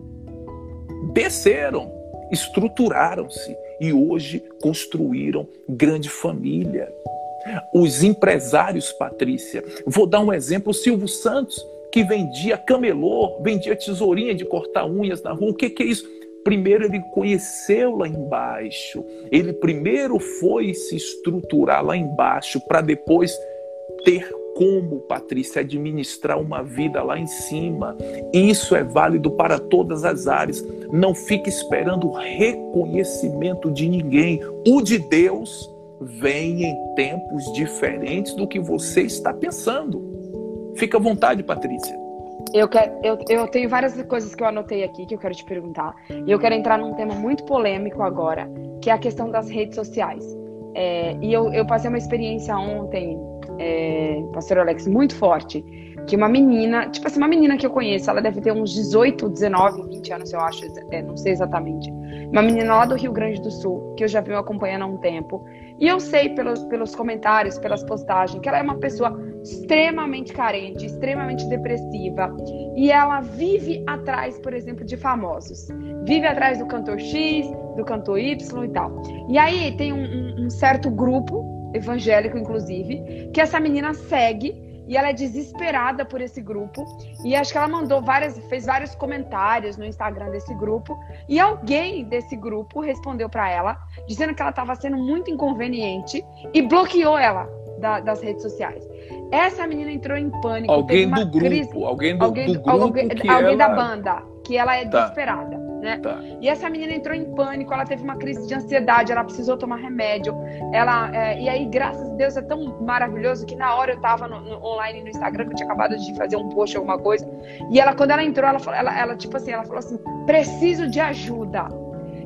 Desceram, estruturaram-se e hoje construíram grande família. Os empresários, Patrícia, vou dar um exemplo: o Silvio Santos, que vendia camelô, vendia tesourinha de cortar unhas na rua. O que, que é isso? primeiro ele conheceu lá embaixo, ele primeiro foi se estruturar lá embaixo para depois ter como, Patrícia, administrar uma vida lá em cima. Isso é válido para todas as áreas. Não fique esperando reconhecimento de ninguém. O de Deus vem em tempos diferentes do que você está pensando. Fica à vontade, Patrícia.
Eu, quero, eu, eu tenho várias coisas que eu anotei aqui que eu quero te perguntar. E eu quero entrar num tema muito polêmico agora, que é a questão das redes sociais. É, e eu, eu passei uma experiência ontem, é, pastor Alex, muito forte, que uma menina, tipo assim, uma menina que eu conheço, ela deve ter uns 18, 19, 20 anos, eu acho, é, não sei exatamente. Uma menina lá do Rio Grande do Sul, que eu já venho acompanhando há um tempo. E eu sei pelos, pelos comentários, pelas postagens, que ela é uma pessoa extremamente carente, extremamente depressiva, e ela vive atrás, por exemplo, de famosos. Vive atrás do cantor X, do cantor Y e tal. E aí tem um, um, um certo grupo, evangélico inclusive, que essa menina segue e ela é desesperada por esse grupo e acho que ela mandou várias fez vários comentários no Instagram desse grupo e alguém desse grupo respondeu para ela dizendo que ela estava sendo muito inconveniente e bloqueou ela da, das redes sociais essa menina entrou em pânico.
Alguém do grupo, crise, alguém do, alguém, do grupo.
Alguém,
alguém
ela... da banda, que ela é tá. desesperada, né? Tá. E essa menina entrou em pânico, ela teve uma crise de ansiedade, ela precisou tomar remédio. Ela, é, e aí, graças a Deus, é tão maravilhoso que na hora eu tava no, no, online no Instagram, que eu tinha acabado de fazer um post, alguma coisa. E ela, quando ela entrou, ela, falou, ela, ela tipo assim, ela falou assim: preciso de ajuda.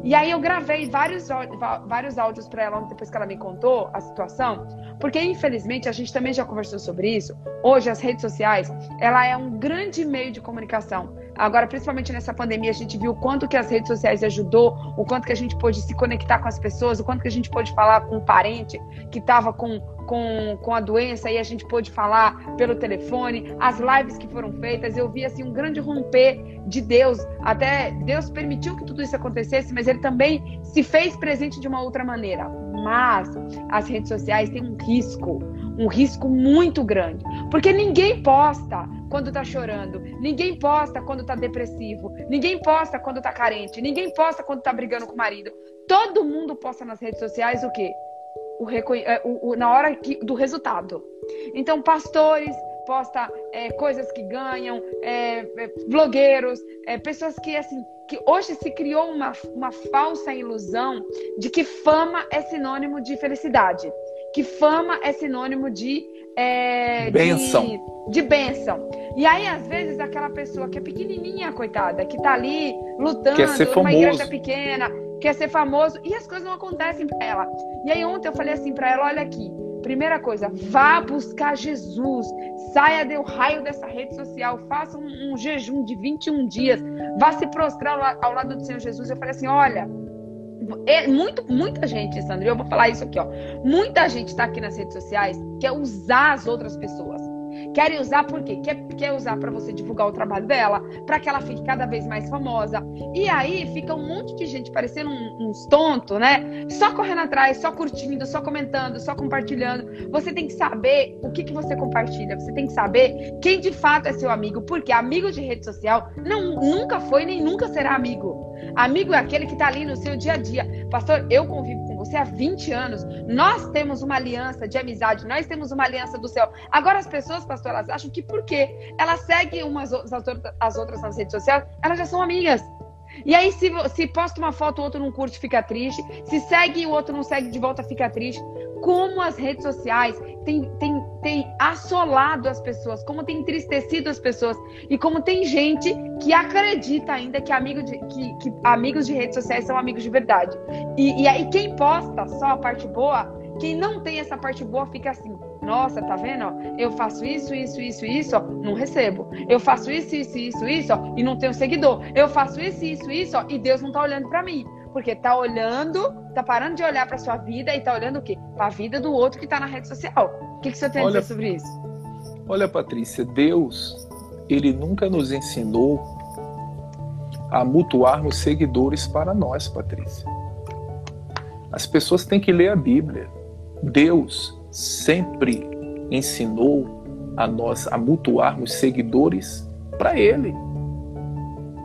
E aí eu gravei vários, vários áudios para ela depois que ela me contou a situação, porque infelizmente a gente também já conversou sobre isso. Hoje as redes sociais, ela é um grande meio de comunicação. Agora, principalmente nessa pandemia, a gente viu o quanto que as redes sociais ajudou, o quanto que a gente pôde se conectar com as pessoas, o quanto que a gente pôde falar com um parente que estava com com, com a doença e a gente pôde falar pelo telefone, as lives que foram feitas, eu vi assim um grande romper de Deus. Até Deus permitiu que tudo isso acontecesse, mas ele também se fez presente de uma outra maneira. Mas as redes sociais têm um risco, um risco muito grande, porque ninguém posta quando tá chorando, ninguém posta quando tá depressivo, ninguém posta quando tá carente, ninguém posta quando tá brigando com o marido. Todo mundo posta nas redes sociais o quê? o, é, o, o, na hora que, do resultado. Então, pastores posta é, coisas que ganham, é, é, blogueiros, é, pessoas que assim que hoje se criou uma, uma falsa ilusão de que fama é sinônimo de felicidade, que fama é sinônimo de é,
benção.
De, de benção. E aí, às vezes, aquela pessoa que é pequenininha, coitada, que tá ali lutando
Quer ser
numa igreja pequena, quer ser famoso e as coisas não acontecem para ela. E aí ontem eu falei assim para ela, olha aqui, primeira coisa, vá buscar Jesus, saia do raio dessa rede social, faça um, um jejum de 21 dias, vá se prostrar ao lado do Senhor Jesus. Eu falei assim, olha, é muito, muita gente, Sandra, eu vou falar isso aqui, ó. Muita gente está aqui nas redes sociais quer usar as outras pessoas. Querem usar por quê? Quer, quer usar para você divulgar o trabalho dela, para que ela fique cada vez mais famosa. E aí fica um monte de gente parecendo um, uns tontos, né? Só correndo atrás, só curtindo, só comentando, só compartilhando. Você tem que saber o que, que você compartilha. Você tem que saber quem de fato é seu amigo. Porque amigo de rede social não, nunca foi nem nunca será amigo. Amigo é aquele que está ali no seu dia a dia. Pastor, eu convivo com você há 20 anos. Nós temos uma aliança de amizade, nós temos uma aliança do céu. Agora, as pessoas, pastor, elas acham que porque elas seguem umas as outras nas redes sociais, elas já são amigas. E aí, se, se posta uma foto, o outro não curte, fica triste. Se segue o outro não segue de volta, fica triste. Como as redes sociais têm, têm, têm assolado as pessoas, como tem entristecido as pessoas. E como tem gente que acredita ainda que, amigo de, que, que amigos de redes sociais são amigos de verdade. E, e aí, quem posta só a parte boa, quem não tem essa parte boa, fica assim. Nossa, tá vendo? Eu faço isso, isso, isso, isso, ó, não recebo. Eu faço isso, isso, isso, isso, ó, e não tenho seguidor. Eu faço isso, isso, isso, ó, e Deus não tá olhando para mim. Porque tá olhando, tá parando de olhar para sua vida e tá olhando o quê? Para a vida do outro que tá na rede social. O que, que você tem olha, a dizer sobre isso?
Olha, Patrícia, Deus, ele nunca nos ensinou a mutuarmos seguidores para nós, Patrícia. As pessoas têm que ler a Bíblia. Deus sempre ensinou a nós a mutuarmos seguidores para Ele.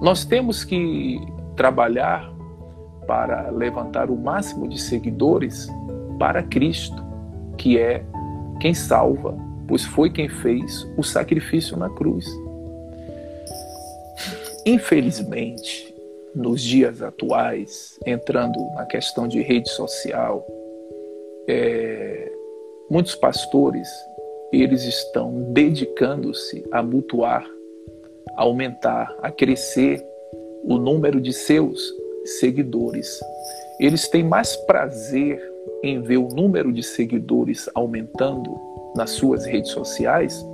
Nós temos que trabalhar para levantar o máximo de seguidores para Cristo, que é quem salva, pois foi quem fez o sacrifício na cruz. Infelizmente, nos dias atuais, entrando na questão de rede social, é, Muitos pastores, eles estão dedicando-se a mutuar, a aumentar, a crescer o número de seus seguidores. Eles têm mais prazer em ver o número de seguidores aumentando nas suas redes sociais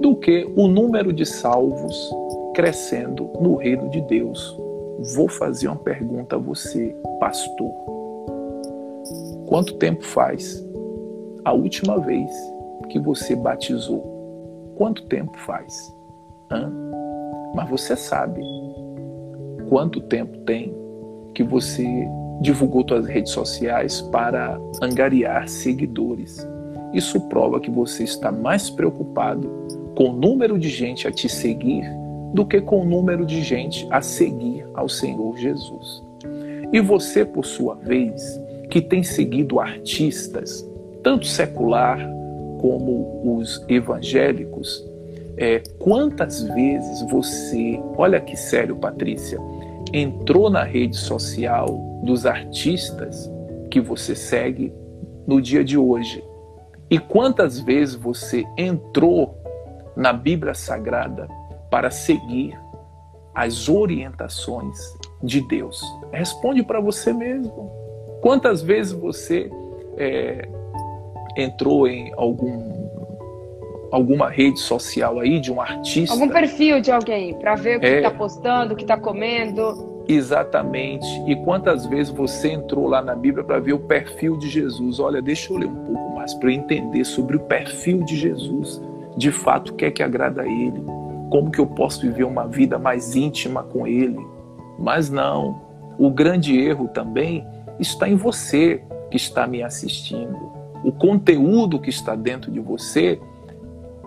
do que o número de salvos crescendo no reino de Deus. Vou fazer uma pergunta a você, pastor. Quanto tempo faz a última vez que você batizou? Quanto tempo faz? Hã? Mas você sabe quanto tempo tem que você divulgou suas redes sociais para angariar seguidores. Isso prova que você está mais preocupado com o número de gente a te seguir do que com o número de gente a seguir ao Senhor Jesus. E você, por sua vez, que tem seguido artistas, tanto secular como os evangélicos, é, quantas vezes você, olha que sério, Patrícia, entrou na rede social dos artistas que você segue no dia de hoje? E quantas vezes você entrou na Bíblia Sagrada para seguir as orientações de Deus? Responde para você mesmo. Quantas vezes você é, entrou em algum alguma rede social aí de um artista.
Algum perfil de alguém, para ver o que está é, tá postando, o que está comendo.
Exatamente. E quantas vezes você entrou lá na Bíblia para ver o perfil de Jesus? Olha, deixa eu ler um pouco mais para entender sobre o perfil de Jesus. De fato, o que é que agrada a Ele? Como que eu posso viver uma vida mais íntima com Ele? Mas não. O grande erro também está em você que está me assistindo o conteúdo que está dentro de você,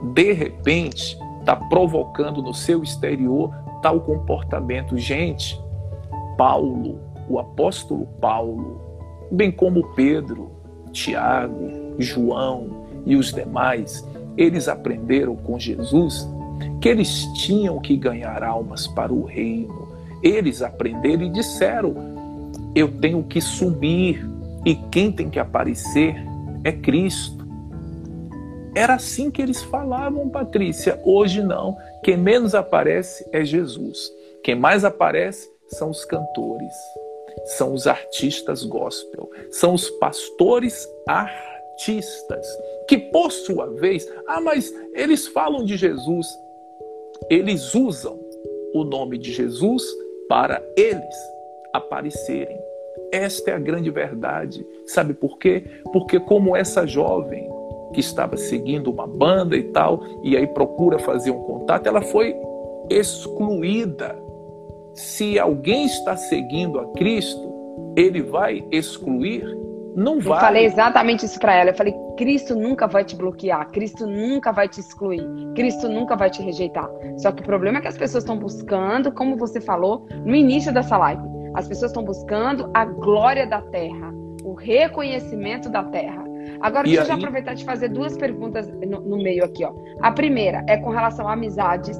de repente, está provocando no seu exterior tal comportamento. Gente, Paulo, o apóstolo Paulo, bem como Pedro, Tiago, João e os demais, eles aprenderam com Jesus que eles tinham que ganhar almas para o reino. Eles aprenderam e disseram: Eu tenho que subir, e quem tem que aparecer é Cristo. Era assim que eles falavam, Patrícia. Hoje não. Quem menos aparece é Jesus. Quem mais aparece são os cantores, são os artistas gospel, são os pastores artistas, que por sua vez, ah, mas eles falam de Jesus, eles usam o nome de Jesus para eles aparecerem. Esta é a grande verdade. Sabe por quê? Porque, como essa jovem que estava seguindo uma banda e tal, e aí procura fazer um contato, ela foi excluída. Se alguém está seguindo a Cristo, ele vai excluir? Não vai.
Eu falei exatamente isso para ela. Eu falei: Cristo nunca vai te bloquear, Cristo nunca vai te excluir, Cristo nunca vai te rejeitar. Só que o problema é que as pessoas estão buscando, como você falou no início dessa live, as pessoas estão buscando a glória da terra, o reconhecimento da terra. Agora, e deixa aí... eu aproveitar de fazer duas perguntas no, no meio aqui, ó. A primeira é com relação a amizades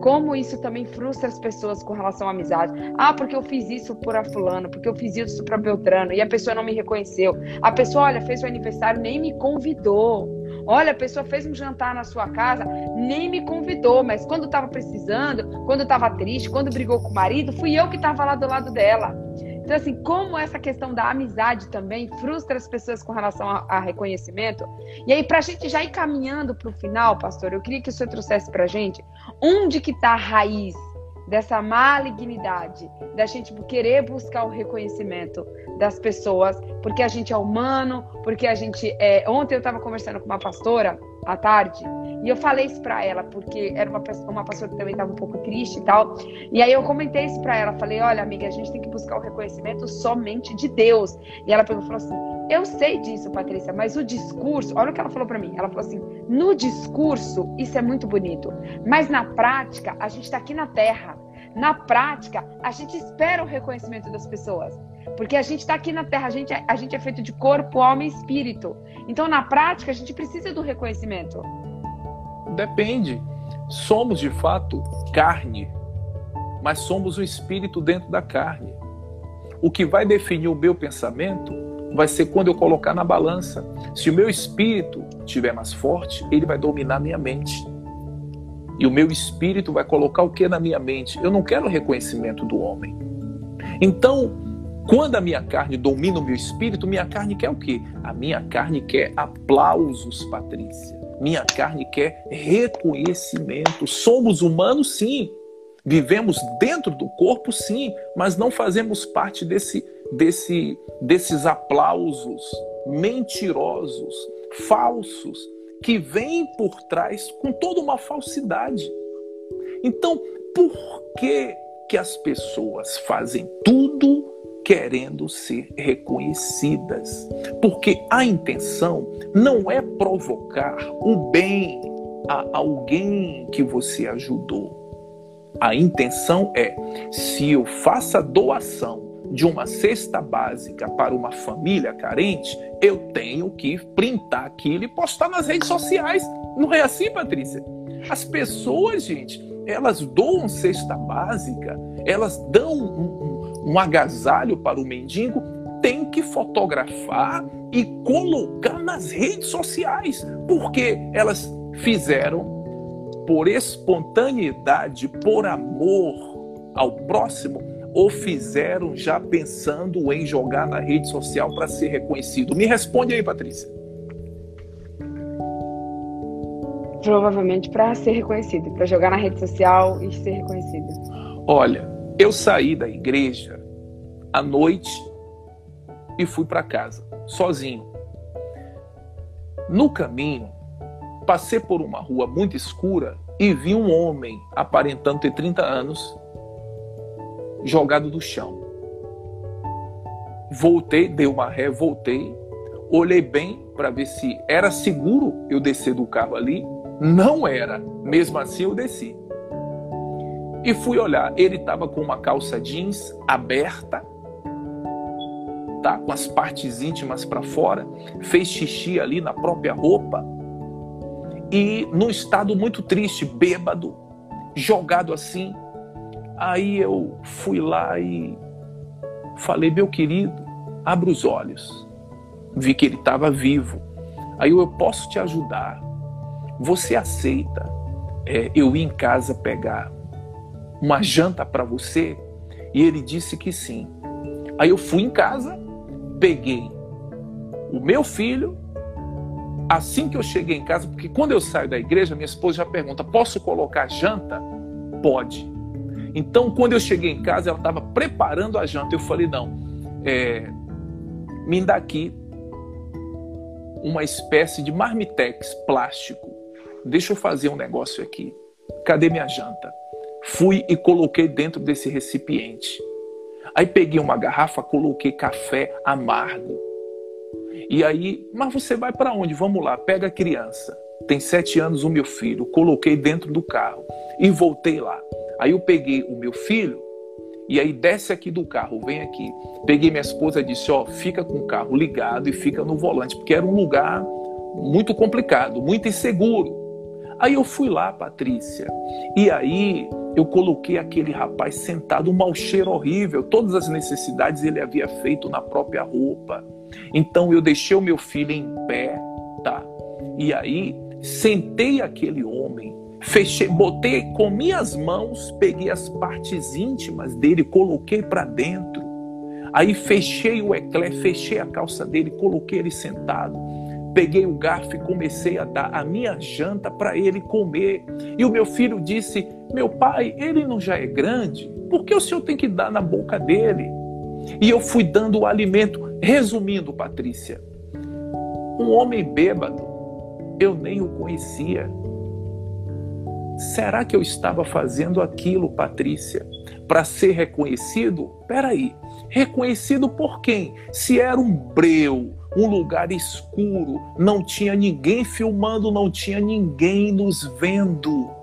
como isso também frustra as pessoas com relação à amizade. Ah, porque eu fiz isso por a fulano, porque eu fiz isso para Beltrano e a pessoa não me reconheceu. A pessoa, olha, fez o aniversário, nem me convidou. Olha, a pessoa fez um jantar na sua casa, nem me convidou, mas quando estava precisando, quando estava triste, quando brigou com o marido, fui eu que estava lá do lado dela. Então, assim, como essa questão da amizade também frustra as pessoas com relação a, a reconhecimento. E aí, para a gente já ir caminhando para o final, pastor, eu queria que o senhor trouxesse para a gente onde que está a raiz dessa malignidade, da gente querer buscar o reconhecimento das pessoas, porque a gente é humano, porque a gente é... Ontem eu estava conversando com uma pastora à tarde e eu falei isso para ela porque era uma pessoa, uma pastora que também estava um pouco triste e tal. E aí eu comentei isso para ela, falei: "Olha, amiga, a gente tem que buscar o reconhecimento somente de Deus". E ela pegou e falou assim: "Eu sei disso, Patrícia, mas o discurso, olha o que ela falou para mim. Ela falou assim: "No discurso isso é muito bonito, mas na prática a gente está aqui na terra. Na prática, a gente espera o reconhecimento das pessoas. Porque a gente está aqui na Terra, a gente, é, a gente é feito de corpo, alma e espírito. Então, na prática, a gente precisa do reconhecimento.
Depende. Somos de fato carne, mas somos o espírito dentro da carne. O que vai definir o meu pensamento vai ser quando eu colocar na balança. Se o meu espírito estiver mais forte, ele vai dominar minha mente. E o meu espírito vai colocar o que na minha mente? Eu não quero o reconhecimento do homem. Então, quando a minha carne domina o meu espírito, minha carne quer o quê? A minha carne quer aplausos, Patrícia. Minha carne quer reconhecimento. Somos humanos, sim. Vivemos dentro do corpo, sim, mas não fazemos parte desse, desse, desses aplausos mentirosos, falsos, que vêm por trás com toda uma falsidade. Então, por que, que as pessoas fazem tudo querendo ser reconhecidas? Porque a intenção não é provocar o bem a alguém que você ajudou. A intenção é: se eu faço a doação de uma cesta básica para uma família carente, eu tenho que printar aquilo e postar nas redes sociais. Não é assim, Patrícia? As pessoas, gente, elas doam cesta básica, elas dão um, um agasalho para o mendigo, tem que fotografar e colocar nas redes sociais, porque elas fizeram por espontaneidade, por amor ao próximo, ou fizeram já pensando em jogar na rede social para ser reconhecido? Me responde aí, Patrícia.
Provavelmente para ser reconhecido, para jogar na rede social e ser reconhecido.
Olha, eu saí da igreja à noite e fui para casa, sozinho. No caminho, passei por uma rua muito escura e vi um homem aparentando ter 30 anos jogado no chão. Voltei, dei uma ré, voltei, olhei bem para ver se era seguro eu descer do carro ali. Não era. Mesmo assim eu desci. E fui olhar, ele estava com uma calça jeans aberta, tá, com as partes íntimas para fora, fez xixi ali na própria roupa e num estado muito triste, bêbado, jogado assim, Aí eu fui lá e falei, meu querido, abra os olhos. Vi que ele estava vivo. Aí eu, eu posso te ajudar. Você aceita é, eu ir em casa pegar uma janta para você? E ele disse que sim. Aí eu fui em casa, peguei o meu filho. Assim que eu cheguei em casa, porque quando eu saio da igreja, minha esposa já pergunta: posso colocar janta? Pode. Então, quando eu cheguei em casa, ela estava preparando a janta. Eu falei: não, é, me dá aqui uma espécie de marmitex plástico. Deixa eu fazer um negócio aqui. Cadê minha janta? Fui e coloquei dentro desse recipiente. Aí peguei uma garrafa, coloquei café amargo. E aí, mas você vai para onde? Vamos lá, pega a criança. Tem sete anos o meu filho. Coloquei dentro do carro e voltei lá. Aí eu peguei o meu filho E aí desce aqui do carro, vem aqui. Peguei minha esposa e disse: Ó, fica com o carro ligado e fica no volante, porque era um lugar muito complicado, muito inseguro. Aí eu fui lá, Patrícia, e aí eu coloquei aquele rapaz sentado, um mau cheiro horrível, todas as necessidades ele havia feito na própria roupa. Então eu deixei o meu filho em pé, tá? E aí sentei aquele homem fechei, botei com minhas mãos, peguei as partes íntimas dele, coloquei para dentro. Aí fechei o eclé, fechei a calça dele, coloquei ele sentado. Peguei o garfo e comecei a dar a minha janta para ele comer. E o meu filho disse: Meu pai, ele não já é grande? Por que o senhor tem que dar na boca dele? E eu fui dando o alimento. Resumindo, Patrícia, um homem bêbado, eu nem o conhecia. Será que eu estava fazendo aquilo, Patrícia, para ser reconhecido? Peraí, reconhecido por quem? Se era um breu, um lugar escuro, não tinha ninguém filmando, não tinha ninguém nos vendo.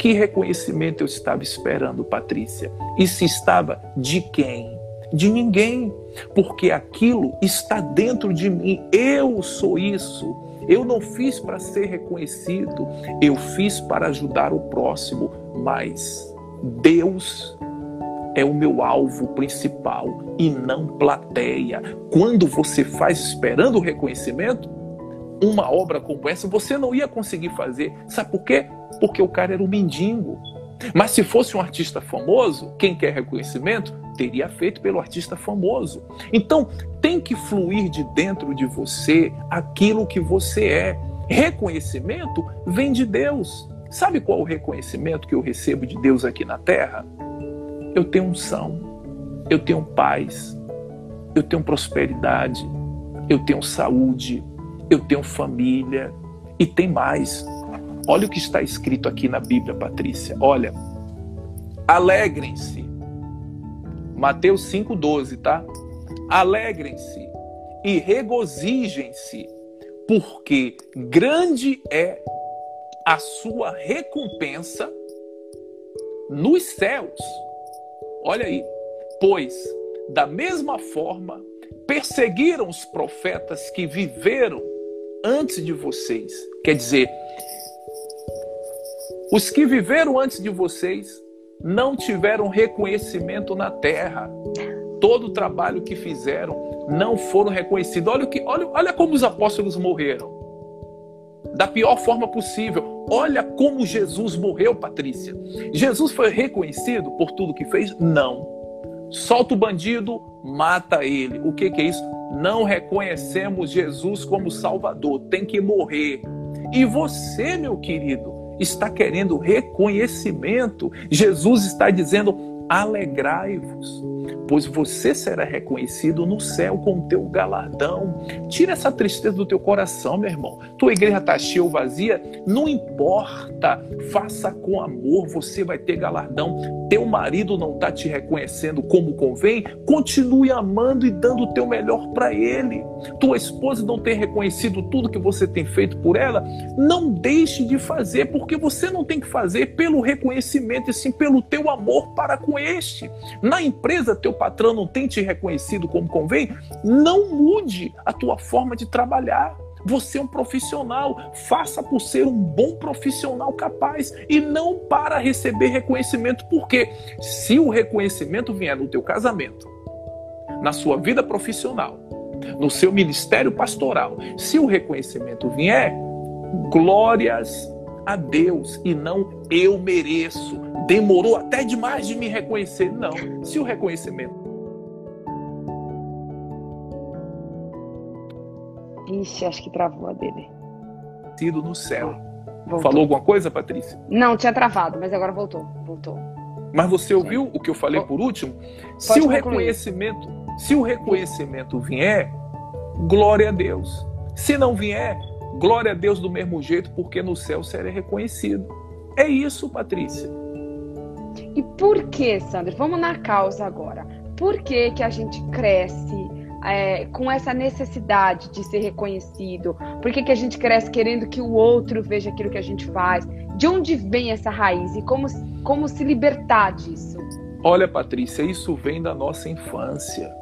Que reconhecimento eu estava esperando, Patrícia? E se estava de quem? De ninguém, porque aquilo está dentro de mim. Eu sou isso. Eu não fiz para ser reconhecido, eu fiz para ajudar o próximo, mas Deus é o meu alvo principal e não plateia. Quando você faz esperando o reconhecimento, uma obra como essa você não ia conseguir fazer. Sabe por quê? Porque o cara era um mendigo. Mas se fosse um artista famoso, quem quer reconhecimento, teria feito pelo artista famoso. Então, tem que fluir de dentro de você aquilo que você é. Reconhecimento vem de Deus. Sabe qual o reconhecimento que eu recebo de Deus aqui na terra? Eu tenho unção, eu tenho paz, eu tenho prosperidade, eu tenho saúde, eu tenho família e tem mais. Olha o que está escrito aqui na Bíblia, Patrícia. Olha, alegrem-se. Mateus 5,12, tá? Alegrem-se e regozijem-se, porque grande é a sua recompensa nos céus. Olha aí, pois da mesma forma perseguiram os profetas que viveram antes de vocês. Quer dizer, os que viveram antes de vocês não tiveram reconhecimento na terra. Todo o trabalho que fizeram não foram reconhecidos. Olha, que, olha, olha como os apóstolos morreram. Da pior forma possível. Olha como Jesus morreu, Patrícia. Jesus foi reconhecido por tudo que fez? Não. Solta o bandido, mata ele. O que, que é isso? Não reconhecemos Jesus como Salvador. Tem que morrer. E você, meu querido, está querendo reconhecimento. Jesus está dizendo: alegrai-vos, pois você será reconhecido no céu com o teu galardão. Tira essa tristeza do teu coração, meu irmão. Tua igreja está cheia ou vazia, não importa. Faça com amor, você vai ter galardão. Teu marido não está te reconhecendo como convém, continue amando e dando o teu melhor para ele. Tua esposa não tem reconhecido tudo que você tem feito por ela, não deixe de fazer, porque você não tem que fazer pelo reconhecimento, e sim pelo teu amor para com este. Na empresa, teu patrão não tem te reconhecido como convém, não mude a tua forma de trabalhar. Você é um profissional, faça por ser um bom profissional capaz e não para receber reconhecimento, porque se o reconhecimento vier no teu casamento, na sua vida profissional, no seu ministério pastoral, se o reconhecimento vier, glórias a Deus e não eu mereço. Demorou até demais de me reconhecer. Não. Se o reconhecimento.
Ixi, acho que travou a dele.
Sido no céu. Voltou. Falou alguma coisa, Patrícia?
Não, tinha travado, mas agora voltou. Voltou.
Mas você ouviu Sim. o que eu falei por último? Pode se o reconhecimento, se o reconhecimento vier, glória a Deus. Se não vier, Glória a Deus do mesmo jeito, porque no céu será reconhecido. É isso, Patrícia.
E por que, Sandra? Vamos na causa agora. Por que, que a gente cresce é, com essa necessidade de ser reconhecido? Por que, que a gente cresce querendo que o outro veja aquilo que a gente faz? De onde vem essa raiz e como, como se libertar disso?
Olha, Patrícia, isso vem da nossa infância.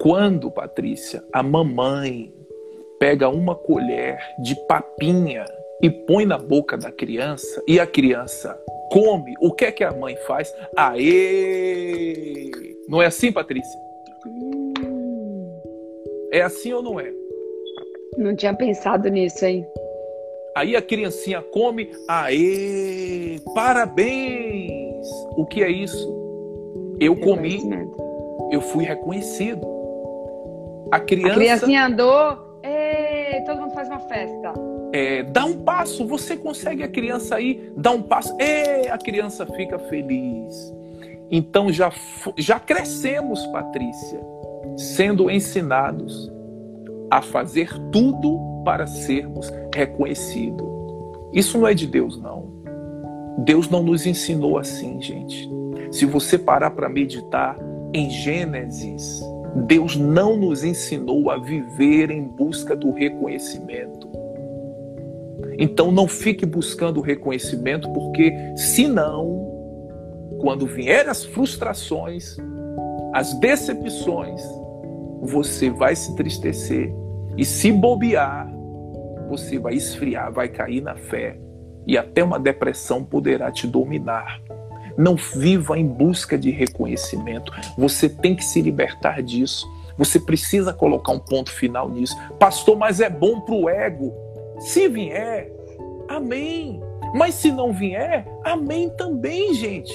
Quando, Patrícia, a mamãe pega uma colher de papinha e põe na boca da criança e a criança come, o que é que a mãe faz? Aê! Não é assim, Patrícia? É assim ou não é?
Não tinha pensado nisso, hein?
Aí a criancinha come, aê, parabéns! O que é isso? Eu comi, eu fui reconhecido. A criança. A
criancinha andou, todo mundo faz uma festa.
É, dá um passo, você consegue a criança aí, dá um passo, e a criança fica feliz. Então já, já crescemos, Patrícia, sendo ensinados a fazer tudo para sermos reconhecidos. Isso não é de Deus, não. Deus não nos ensinou assim, gente. Se você parar para meditar em Gênesis, Deus não nos ensinou a viver em busca do reconhecimento. Então não fique buscando o reconhecimento, porque senão, quando vierem as frustrações, as decepções, você vai se entristecer e se bobear, você vai esfriar, vai cair na fé e até uma depressão poderá te dominar. Não viva em busca de reconhecimento. Você tem que se libertar disso. Você precisa colocar um ponto final nisso. Pastor, mas é bom para o ego. Se vier, amém. Mas se não vier, amém também, gente.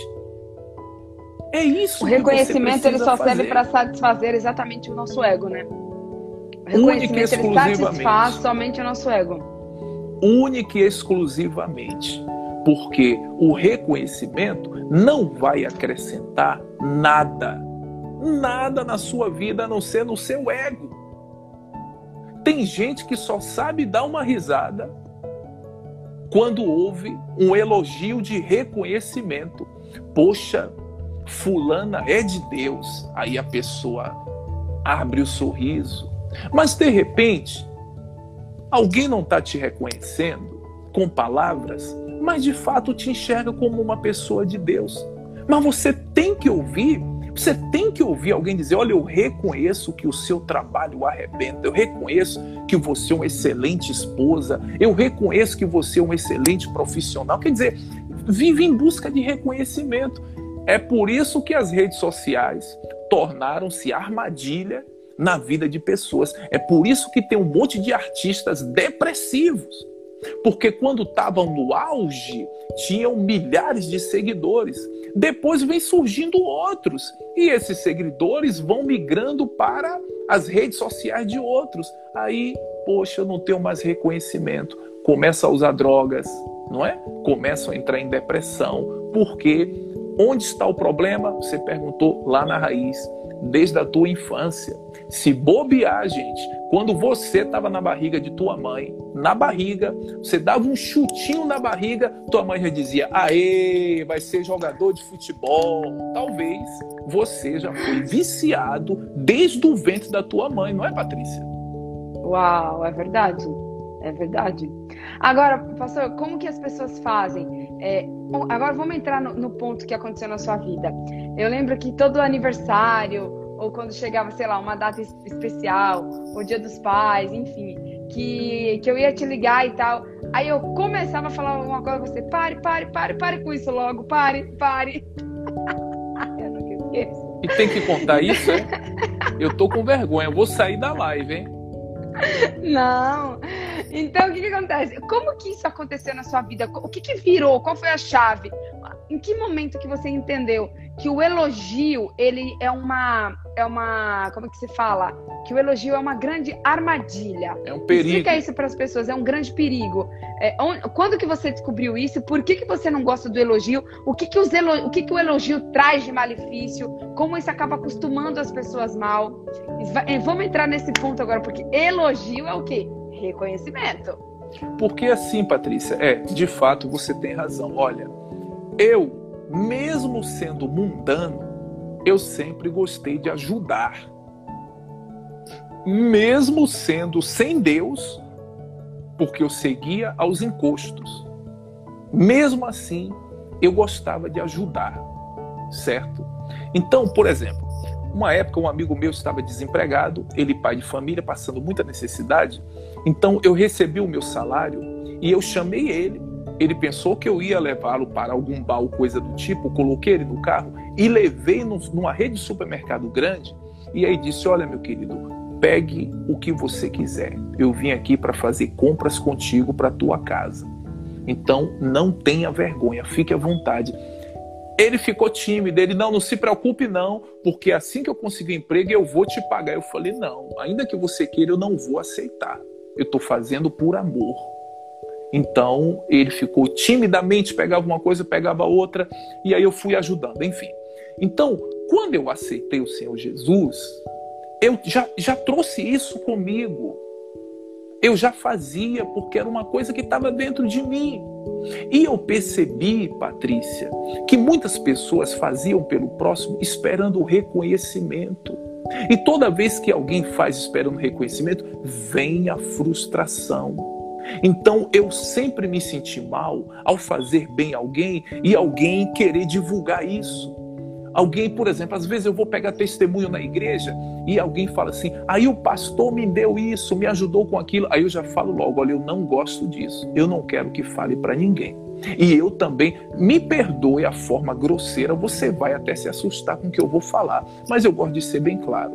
É isso.
O reconhecimento ele só fazer. serve para satisfazer exatamente o nosso ego, né? O reconhecimento ele satisfaz somente o nosso ego.
Única e exclusivamente porque o reconhecimento não vai acrescentar nada, nada na sua vida a não ser no seu ego. Tem gente que só sabe dar uma risada quando houve um elogio de reconhecimento. Poxa, fulana é de Deus. Aí a pessoa abre o sorriso. Mas de repente, alguém não está te reconhecendo com palavras, mas de fato te enxerga como uma pessoa de Deus. Mas você tem que ouvir, você tem que ouvir alguém dizer: Olha, eu reconheço que o seu trabalho arrebenta, eu reconheço que você é uma excelente esposa, eu reconheço que você é um excelente profissional. Quer dizer, vive em busca de reconhecimento. É por isso que as redes sociais tornaram-se armadilha na vida de pessoas. É por isso que tem um monte de artistas depressivos porque quando estavam no auge, tinham milhares de seguidores. Depois vem surgindo outros. E esses seguidores vão migrando para as redes sociais de outros. Aí, poxa, eu não tenho mais reconhecimento. Começa a usar drogas, não é? Começam a entrar em depressão. Porque onde está o problema? Você perguntou lá na raiz, desde a tua infância. Se bobear, gente, quando você estava na barriga de tua mãe, na barriga, você dava um chutinho na barriga, tua mãe já dizia: aê, vai ser jogador de futebol. Talvez você já foi viciado desde o ventre da tua mãe, não é, Patrícia?
Uau, é verdade. É verdade. Agora, pastor, como que as pessoas fazem? É, agora vamos entrar no, no ponto que aconteceu na sua vida. Eu lembro que todo aniversário, ou quando chegava, sei lá, uma data especial, o dia dos pais, enfim, que, que eu ia te ligar e tal. Aí eu começava a falar alguma coisa você, pare, pare, pare, pare com isso logo, pare, pare. eu nunca esqueço.
E tem que contar isso, é? Eu tô com vergonha, eu vou sair da live, hein?
Não. Então, o que, que, acontece? Como que isso aconteceu na sua vida? O que, que virou? Qual foi a chave? Em que momento que você entendeu que o elogio, ele é uma é uma, como é que se fala? Que o elogio é uma grande armadilha.
É um perigo.
Explica isso para as pessoas, é um grande perigo. É, quando que você descobriu isso? Por que, que você não gosta do elogio? O que que, o, que que o elogio traz de malefício? Como isso acaba acostumando as pessoas mal? Vamos entrar nesse ponto agora, porque elogio é o quê? Reconhecimento.
Porque assim, Patrícia, é, de fato você tem razão. Olha, eu, mesmo sendo mundano, eu sempre gostei de ajudar. Mesmo sendo sem Deus, porque eu seguia aos encostos. Mesmo assim, eu gostava de ajudar, certo? Então, por exemplo, uma época um amigo meu estava desempregado, ele pai de família, passando muita necessidade. Então eu recebi o meu salário e eu chamei ele. Ele pensou que eu ia levá-lo para algum bar ou coisa do tipo, coloquei ele no carro e levei numa rede de supermercado grande. E aí disse: Olha, meu querido, pegue o que você quiser. Eu vim aqui para fazer compras contigo para tua casa. Então não tenha vergonha, fique à vontade. Ele ficou tímido, ele não, não se preocupe não, porque assim que eu conseguir emprego eu vou te pagar. Eu falei, não, ainda que você queira, eu não vou aceitar. Eu estou fazendo por amor. Então ele ficou timidamente, pegava uma coisa, pegava outra, e aí eu fui ajudando, enfim. Então, quando eu aceitei o Senhor Jesus, eu já, já trouxe isso comigo. Eu já fazia porque era uma coisa que estava dentro de mim. E eu percebi, Patrícia, que muitas pessoas faziam pelo próximo esperando o reconhecimento. E toda vez que alguém faz esperando reconhecimento, vem a frustração. Então eu sempre me senti mal ao fazer bem alguém e alguém querer divulgar isso. Alguém, por exemplo, às vezes eu vou pegar testemunho na igreja e alguém fala assim: aí o pastor me deu isso, me ajudou com aquilo. Aí eu já falo logo: olha, eu não gosto disso, eu não quero que fale para ninguém. E eu também, me perdoe a forma grosseira, você vai até se assustar com o que eu vou falar, mas eu gosto de ser bem claro,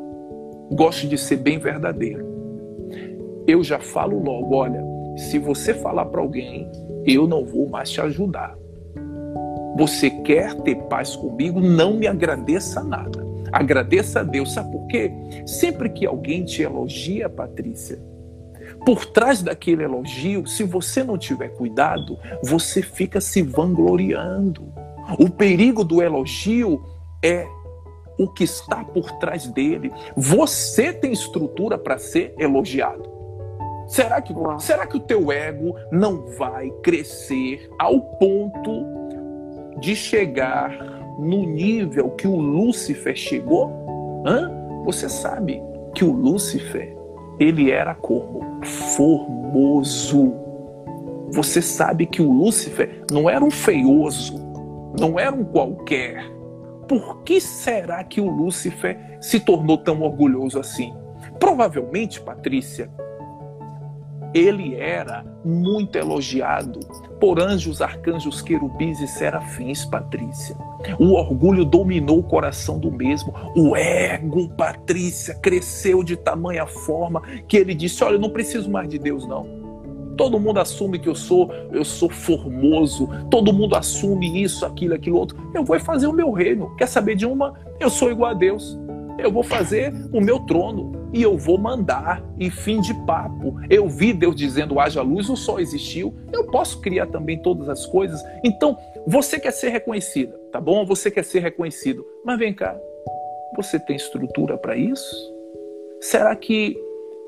gosto de ser bem verdadeiro. Eu já falo logo: olha, se você falar para alguém, eu não vou mais te ajudar. Você quer ter paz comigo? Não me agradeça nada. Agradeça a Deus. Sabe por quê? Sempre que alguém te elogia, Patrícia, por trás daquele elogio, se você não tiver cuidado, você fica se vangloriando. O perigo do elogio é o que está por trás dele. Você tem estrutura para ser elogiado. Será que, será que o teu ego não vai crescer ao ponto de chegar no nível que o Lúcifer chegou? Hã? Você sabe que o Lúcifer, ele era como formoso. Você sabe que o Lúcifer não era um feioso, não era um qualquer. Por que será que o Lúcifer se tornou tão orgulhoso assim? Provavelmente, Patrícia, ele era muito elogiado por anjos, arcanjos, querubins e serafins, Patrícia. O orgulho dominou o coração do mesmo. O ego, Patrícia, cresceu de tamanha forma que ele disse: Olha, eu não preciso mais de Deus, não. Todo mundo assume que eu sou, eu sou formoso. Todo mundo assume isso, aquilo, aquilo outro. Eu vou fazer o meu reino. Quer saber de uma? Eu sou igual a Deus. Eu vou fazer o meu trono e eu vou mandar, e fim de papo. Eu vi Deus dizendo haja luz, o sol existiu, eu posso criar também todas as coisas. Então, você quer ser reconhecida, tá bom? Você quer ser reconhecido, mas vem cá, você tem estrutura para isso? Será que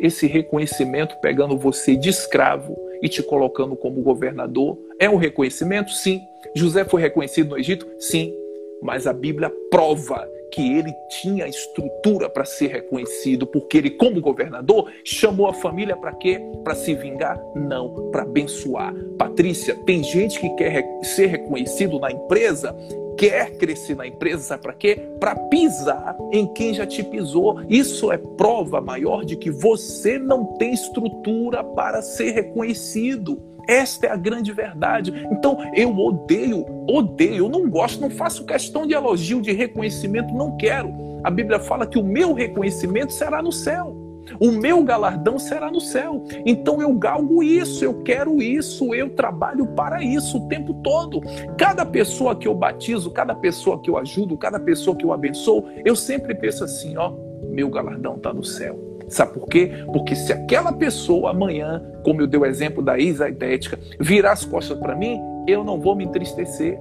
esse reconhecimento pegando você de escravo e te colocando como governador é um reconhecimento? Sim. José foi reconhecido no Egito? Sim. Mas a Bíblia prova que ele tinha estrutura para ser reconhecido, porque ele, como governador, chamou a família para quê? Para se vingar? Não, para abençoar. Patrícia, tem gente que quer ser reconhecido na empresa, quer crescer na empresa, sabe para quê? Para pisar em quem já te pisou. Isso é prova maior de que você não tem estrutura para ser reconhecido. Esta é a grande verdade. Então eu odeio, odeio, eu não gosto, não faço questão de elogio, de reconhecimento, não quero. A Bíblia fala que o meu reconhecimento será no céu. O meu galardão será no céu. Então eu galgo isso, eu quero isso, eu trabalho para isso o tempo todo. Cada pessoa que eu batizo, cada pessoa que eu ajudo, cada pessoa que eu abençoo, eu sempre penso assim: ó, meu galardão está no céu. Sabe por quê? Porque se aquela pessoa amanhã, como eu dei o exemplo da Isa Idética, virar as costas para mim, eu não vou me entristecer.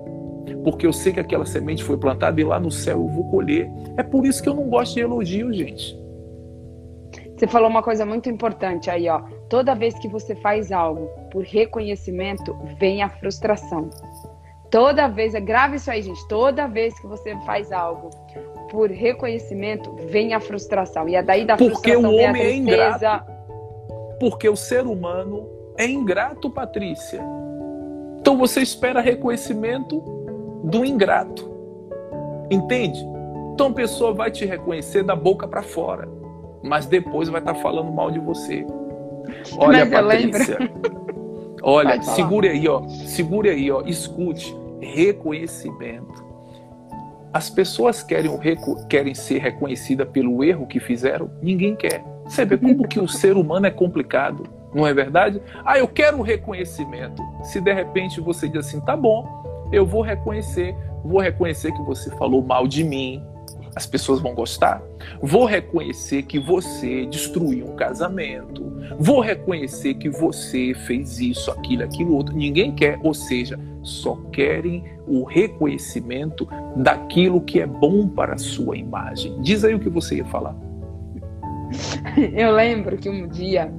Porque eu sei que aquela semente foi plantada e lá no céu eu vou colher. É por isso que eu não gosto de elogio, gente.
Você falou uma coisa muito importante aí, ó. Toda vez que você faz algo por reconhecimento, vem a frustração. Toda vez, é grave isso aí, gente. Toda vez que você faz algo por reconhecimento, vem a frustração. E é daí da
Porque
frustração
o
vem
homem
a
é ingrato. Porque o ser humano é ingrato, Patrícia. Então você espera reconhecimento do ingrato. Entende? Então a pessoa vai te reconhecer da boca para fora, mas depois vai estar tá falando mal de você. Olha, Patrícia. Olha, segure aí, ó. Segure aí, ó. Escute. Reconhecimento. As pessoas querem, querem ser reconhecidas pelo erro que fizeram? Ninguém quer. Você vê como que o ser humano é complicado, não é verdade? Ah, eu quero reconhecimento. Se de repente você diz assim, tá bom, eu vou reconhecer, vou reconhecer que você falou mal de mim, as pessoas vão gostar. Vou reconhecer que você destruiu um casamento. Vou reconhecer que você fez isso, aquilo, aquilo outro. Ninguém quer, ou seja, só querem o reconhecimento daquilo que é bom para a sua imagem. Diz aí o que você ia falar.
Eu lembro que um dia,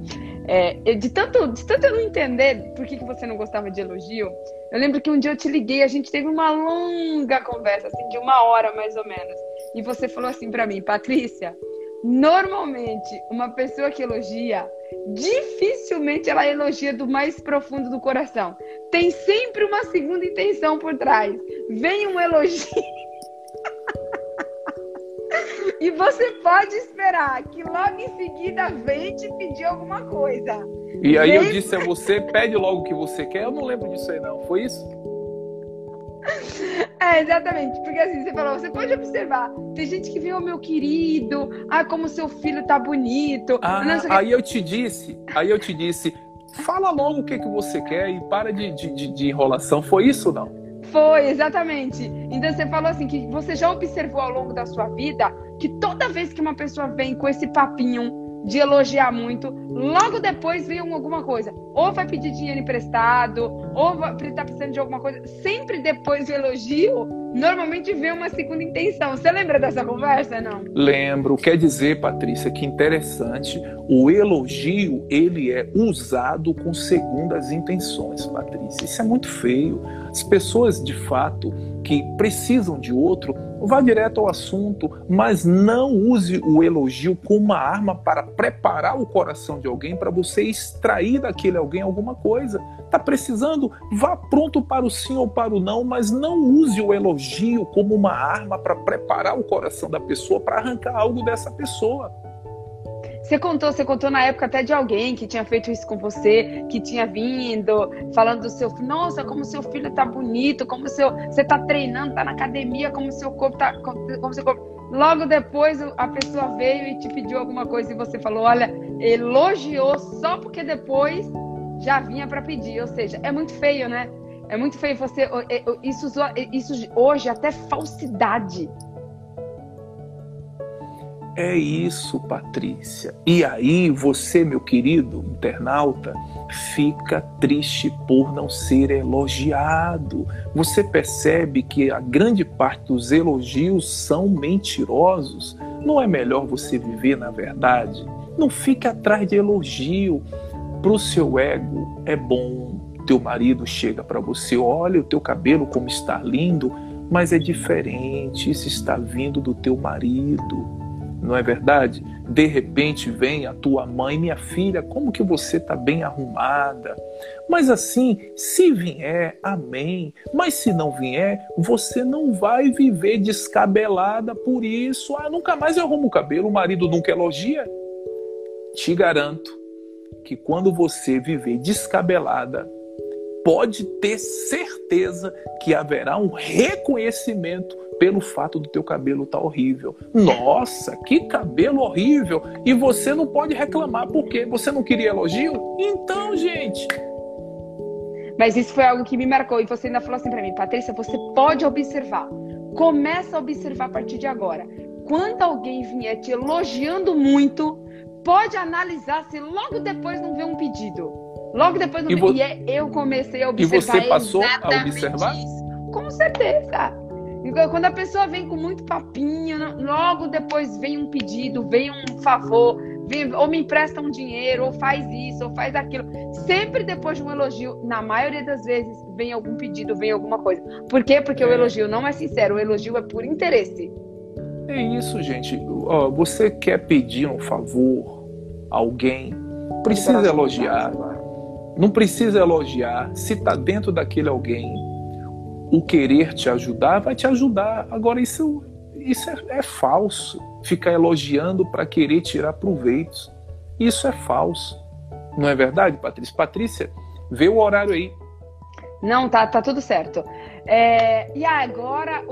é, de, tanto, de tanto eu não entender por que, que você não gostava de elogio, eu lembro que um dia eu te liguei, a gente teve uma longa conversa, assim, de uma hora mais ou menos. E você falou assim para mim, Patrícia, normalmente uma pessoa que elogia, dificilmente ela elogia do mais profundo do coração. Tem sempre uma segunda intenção por trás. Vem um elogio. e você pode esperar que logo em seguida vem te pedir alguma coisa.
E aí vem... eu disse a você, pede logo o que você quer. Eu não lembro disso aí não. Foi isso?
É, exatamente. Porque assim, você falou, você pode observar. Tem gente que o meu querido, ah, como seu filho tá bonito.
Ah, aí eu te disse, aí eu te disse, fala logo o que, que você quer e para de, de, de enrolação. Foi isso ou não?
Foi, exatamente. Então você falou assim que você já observou ao longo da sua vida que toda vez que uma pessoa vem com esse papinho de elogiar muito, logo depois vem alguma coisa. Ou vai pedir dinheiro emprestado, ou vai tá precisando de alguma coisa. Sempre depois do elogio, normalmente vem uma segunda intenção. Você lembra dessa conversa, não?
Lembro. Quer dizer, Patrícia, que interessante, o elogio, ele é usado com segundas intenções, Patrícia. Isso é muito feio. As pessoas, de fato, que precisam de outro, vá direto ao assunto, mas não use o elogio como uma arma para preparar o coração de alguém para você extrair daquele alguém alguma coisa. Tá precisando? Vá pronto para o sim ou para o não, mas não use o elogio como uma arma para preparar o coração da pessoa para arrancar algo dessa pessoa.
Você contou, você contou na época até de alguém que tinha feito isso com você, que tinha vindo, falando do seu filho, nossa, como seu filho tá bonito, como seu, você tá treinando, tá na academia, como seu corpo tá, como seu corpo. Logo depois a pessoa veio e te pediu alguma coisa e você falou, olha, elogiou só porque depois já vinha para pedir, ou seja, é muito feio, né? É muito feio você é, isso, isso hoje até falsidade
é isso, Patrícia. E aí você, meu querido internauta, fica triste por não ser elogiado. Você percebe que a grande parte dos elogios são mentirosos. Não é melhor você viver na verdade? Não fique atrás de elogio. Para o seu ego é bom. Teu marido chega para você, olha o teu cabelo como está lindo, mas é diferente. Isso está vindo do teu marido não é verdade? De repente vem a tua mãe, minha filha, como que você está bem arrumada? Mas assim, se vier, amém. Mas se não vier, você não vai viver descabelada por isso. Ah, nunca mais eu arrumo o cabelo, o marido nunca elogia. Te garanto que quando você viver descabelada, pode ter certeza que haverá um reconhecimento pelo fato do teu cabelo estar tá horrível. Nossa, que cabelo horrível! E você não pode reclamar porque você não queria elogio? Então, gente.
Mas isso foi algo que me marcou e você ainda falou assim para mim, Patrícia, você pode observar. Começa a observar a partir de agora. Quando alguém vier te elogiando muito, pode analisar se logo depois não vê um pedido. Logo depois não
e
vê. E é, eu comecei a observar.
E você passou a observar?
Isso. Com certeza. Quando a pessoa vem com muito papinho, logo depois vem um pedido, vem um favor, vem, ou me empresta um dinheiro, ou faz isso, ou faz aquilo. Sempre depois de um elogio, na maioria das vezes, vem algum pedido, vem alguma coisa. Por quê? Porque é. o elogio não é sincero, o elogio é por interesse.
É isso, gente. você quer pedir um favor a alguém, precisa elogiar. Não precisa elogiar. Se está dentro daquele alguém, o querer te ajudar vai te ajudar. Agora, isso isso é, é falso. Ficar elogiando para querer tirar proveitos. Isso é falso. Não é verdade, Patrícia? Patrícia, vê o horário aí.
Não, tá, tá tudo certo. É, e agora,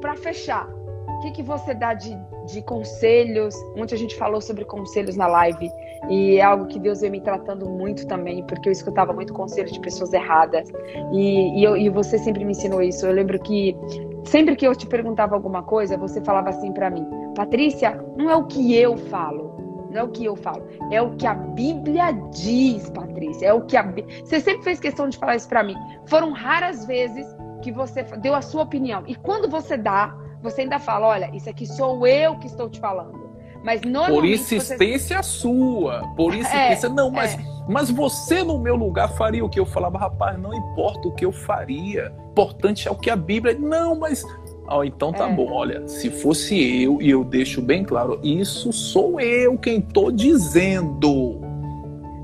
para fechar, o que, que você dá de, de conselhos? Ontem a gente falou sobre conselhos na live e é algo que Deus vem me tratando muito também, porque eu escutava muito conselho de pessoas erradas e, e, eu, e você sempre me ensinou isso. Eu lembro que sempre que eu te perguntava alguma coisa, você falava assim para mim: Patrícia, não é o que eu falo, não é o que eu falo, é o que a Bíblia diz, Patrícia. É o que a Você sempre fez questão de falar isso para mim. Foram raras vezes que você deu a sua opinião. E quando você dá, você ainda fala: olha, isso aqui sou eu que estou te falando. Mas
Por insistência você... sua. Por insistência. É, não, mas, é. mas você no meu lugar faria o que eu falava, rapaz, não importa o que eu faria. Importante é o que a Bíblia. Não, mas Oh, então tá é. bom, olha, se fosse eu, e eu deixo bem claro, isso sou eu quem estou dizendo.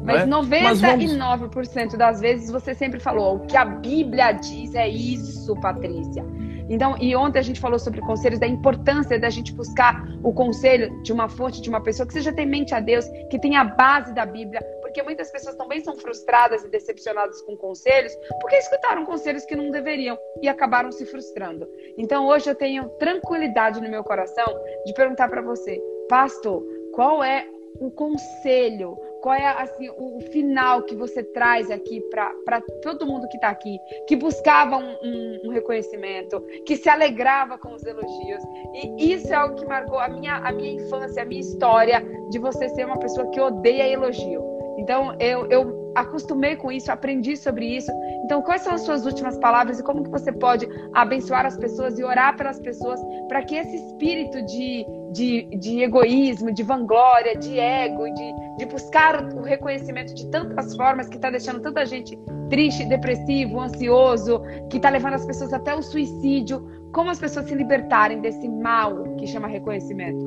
Mas né? 99% vamos... das vezes você sempre falou, o que a Bíblia diz é isso, Patrícia. Então, e ontem a gente falou sobre conselhos, da importância da gente buscar o conselho de uma fonte, de uma pessoa que seja temente a Deus, que tenha a base da Bíblia, porque muitas pessoas também são frustradas e decepcionadas com conselhos, porque escutaram conselhos que não deveriam e acabaram se frustrando. Então, hoje eu tenho tranquilidade no meu coração de perguntar para você, pastor, qual é o conselho, qual é assim o, final que você traz aqui para todo mundo que está aqui, que buscava um, um, um, reconhecimento, que se alegrava com os elogios. E isso é algo que marcou a minha, a minha infância, a minha história de você ser uma pessoa que odeia elogio. Então eu, eu acostumei com isso, aprendi sobre isso. Então, quais são as suas últimas palavras e como que você pode abençoar as pessoas e orar pelas pessoas para que esse espírito de, de, de egoísmo, de vanglória, de ego, de, de buscar o reconhecimento de tantas formas que está deixando tanta gente triste, depressivo, ansioso, que está levando as pessoas até o suicídio, como as pessoas se libertarem desse mal que chama reconhecimento?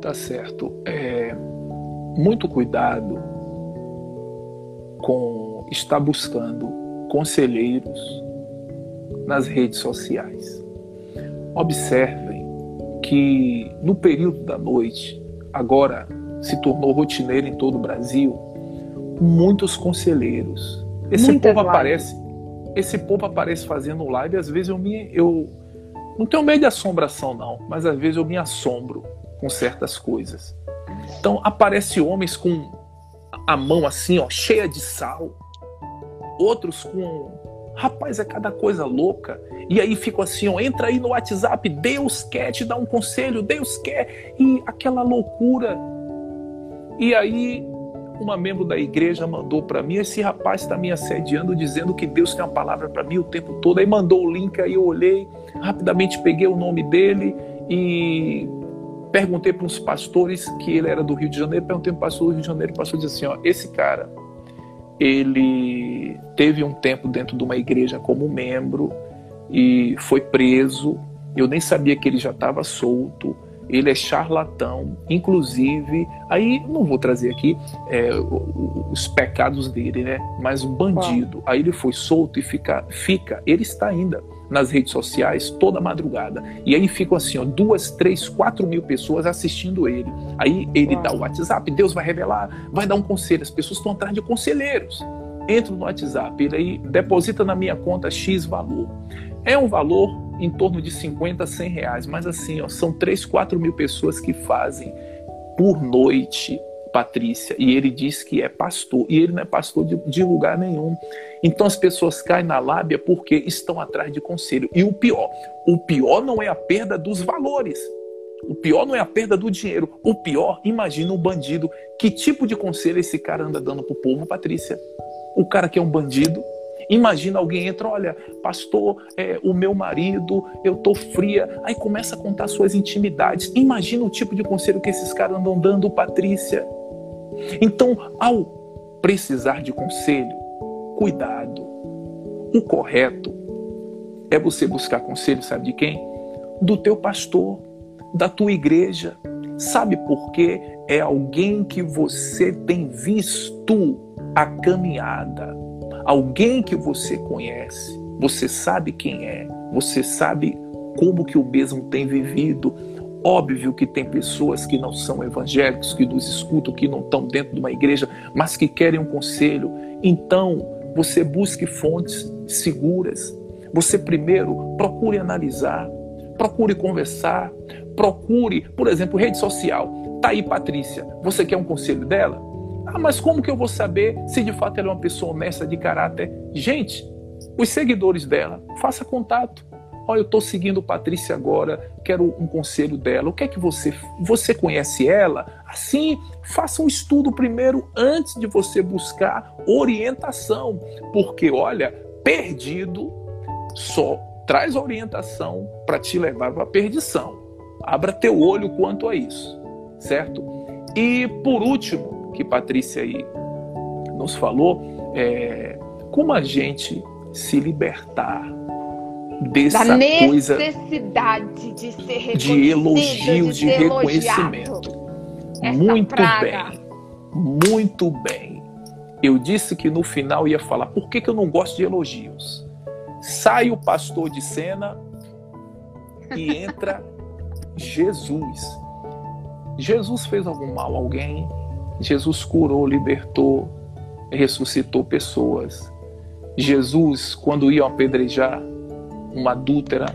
Tá certo. É, muito cuidado com estar buscando conselheiros nas redes sociais. Observem que no período da noite, agora se tornou rotineiro em todo o Brasil, muitos conselheiros. Esse Muitas povo lives. aparece, esse povo aparece fazendo live, às vezes eu me eu não tenho medo de assombração não, mas às vezes eu me assombro com certas coisas. Então aparece homens com a mão assim, ó, cheia de sal, outros com. Rapaz, é cada coisa louca. E aí fico assim, ó, entra aí no WhatsApp, Deus quer te dar um conselho, Deus quer. E aquela loucura. E aí uma membro da igreja mandou para mim, esse rapaz está me assediando, dizendo que Deus tem uma palavra para mim o tempo todo. Aí mandou o link, aí eu olhei, rapidamente peguei o nome dele e perguntei para uns pastores que ele era do Rio de Janeiro, perguntei para o pastor do Rio de Janeiro, o pastor disse assim, ó, esse cara ele teve um tempo dentro de uma igreja como membro e foi preso. Eu nem sabia que ele já estava solto. Ele é charlatão, inclusive. Aí não vou trazer aqui é, os pecados dele, né? Mas um bandido. Aí ele foi solto e fica, fica. Ele está ainda nas redes sociais toda madrugada. E aí ficam assim, ó, duas, três, quatro mil pessoas assistindo ele. Aí ele dá o WhatsApp, Deus vai revelar, vai dar um conselho. As pessoas estão atrás de conselheiros. Entra no WhatsApp, ele aí deposita na minha conta X valor. É um valor em torno de 50, 100 reais, mas assim, ó, são 3, 4 mil pessoas que fazem por noite Patrícia, e ele diz que é pastor, e ele não é pastor de, de, lugar nenhum. Então as pessoas caem na lábia porque estão atrás de conselho. E o pior, o pior não é a perda dos valores. O pior não é a perda do dinheiro. O pior, imagina um bandido. Que tipo de conselho esse cara anda dando pro povo, Patrícia? O cara que é um bandido, Imagina alguém entra, olha, pastor, é, o meu marido, eu tô fria. Aí começa a contar suas intimidades. Imagina o tipo de conselho que esses caras andam dando, Patrícia. Então, ao precisar de conselho, cuidado. O correto é você buscar conselho, sabe de quem? Do teu pastor, da tua igreja. Sabe por quê? É alguém que você tem visto a caminhada, alguém que você conhece, você sabe quem é, você sabe como que o mesmo tem vivido. Óbvio que tem pessoas que não são evangélicos, que nos escutam, que não estão dentro de uma igreja, mas que querem um conselho. Então, você busque fontes seguras. Você primeiro procure analisar, procure conversar, procure, por exemplo, rede social. Tá aí, Patrícia, você quer um conselho dela? Ah, mas como que eu vou saber se de fato ela é uma pessoa honesta de caráter? Gente, os seguidores dela, faça contato. Olha, eu estou seguindo Patrícia agora, quero um conselho dela. O que é que você você conhece ela? Assim, faça um estudo primeiro antes de você buscar orientação, porque olha, perdido só traz orientação para te levar para a perdição. Abra teu olho quanto a isso, certo? E por último, que Patrícia aí nos falou, é como a gente se libertar dessa
da necessidade de ser
de elogios, de, de reconhecimento. muito praga. bem, muito bem. Eu disse que no final ia falar por que, que eu não gosto de elogios. Sai o pastor de cena e entra Jesus. Jesus fez algum mal a alguém? Jesus curou, libertou, ressuscitou pessoas. Jesus, quando iam apedrejar uma adúltera,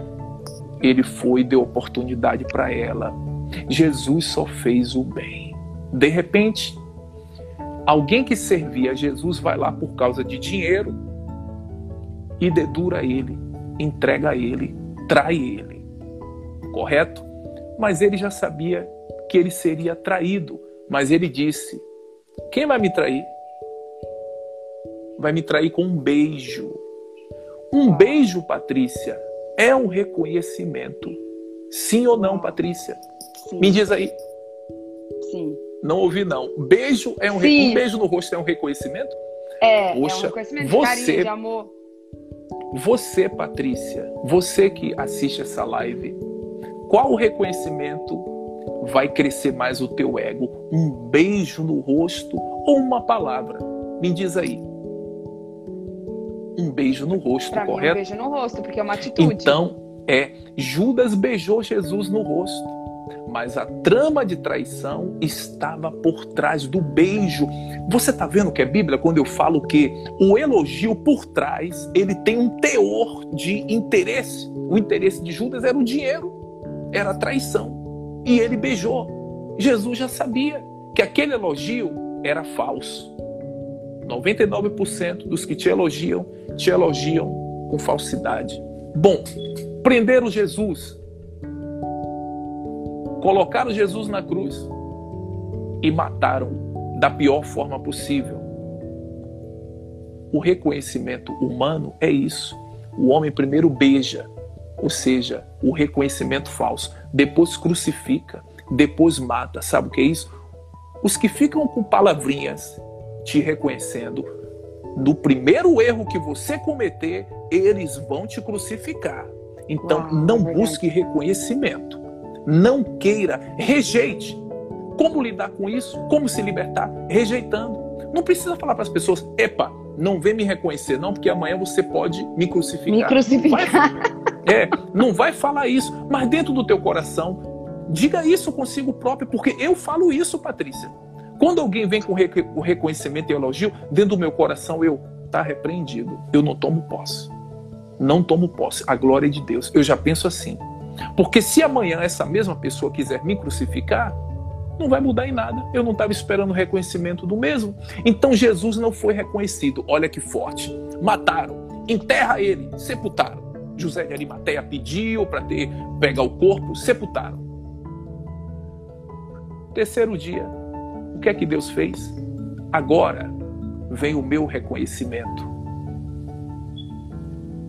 ele foi e deu oportunidade para ela. Jesus só fez o bem. De repente, alguém que servia a Jesus vai lá por causa de dinheiro e dedura ele, entrega ele, trai ele. Correto? Mas ele já sabia que ele seria traído. Mas ele disse: Quem vai me trair? Vai me trair com um beijo. Um beijo, Patrícia, é um reconhecimento. Sim ou não, Patrícia? Sim. Me diz aí.
Sim.
Não ouvi, não. Beijo é um, re... um beijo no rosto é um reconhecimento?
É, Poxa, é um reconhecimento você, de carinho, de amor.
Você, Patrícia, você que assiste essa live, qual reconhecimento vai crescer mais o teu ego? Um beijo no rosto ou uma palavra? Me diz aí um beijo no rosto, pra correto?
Mim, um beijo no rosto, porque é uma atitude.
Então, é, Judas beijou Jesus no rosto, mas a trama de traição estava por trás do beijo. Você está vendo que é Bíblia quando eu falo que o elogio por trás, ele tem um teor de interesse. O interesse de Judas era o dinheiro, era a traição. E ele beijou. Jesus já sabia que aquele elogio era falso. 99% dos que te elogiam, te elogiam com falsidade. Bom, prenderam Jesus, colocaram Jesus na cruz e mataram da pior forma possível. O reconhecimento humano é isso. O homem primeiro beija, ou seja, o reconhecimento falso, depois crucifica, depois mata. Sabe o que é isso? Os que ficam com palavrinhas te reconhecendo. Do primeiro erro que você cometer, eles vão te crucificar. Então, Uau, não busque reconhecimento. Não queira, rejeite. Como lidar com isso? Como se libertar? Rejeitando. Não precisa falar para as pessoas, epa, não vem me reconhecer, não, porque amanhã você pode me crucificar.
Me crucificar.
Vai, é, não vai falar isso, mas dentro do teu coração, diga isso consigo próprio, porque eu falo isso, Patrícia. Quando alguém vem com o reconhecimento e elogio, dentro do meu coração eu tá repreendido. Eu não tomo posse. Não tomo posse. A glória é de Deus. Eu já penso assim. Porque se amanhã essa mesma pessoa quiser me crucificar, não vai mudar em nada. Eu não estava esperando o reconhecimento do mesmo. Então Jesus não foi reconhecido. Olha que forte. Mataram, enterra ele, sepultaram. José de Arimateia pediu para ter pegar o corpo, sepultaram. Terceiro dia, o que é que Deus fez? Agora vem o meu reconhecimento.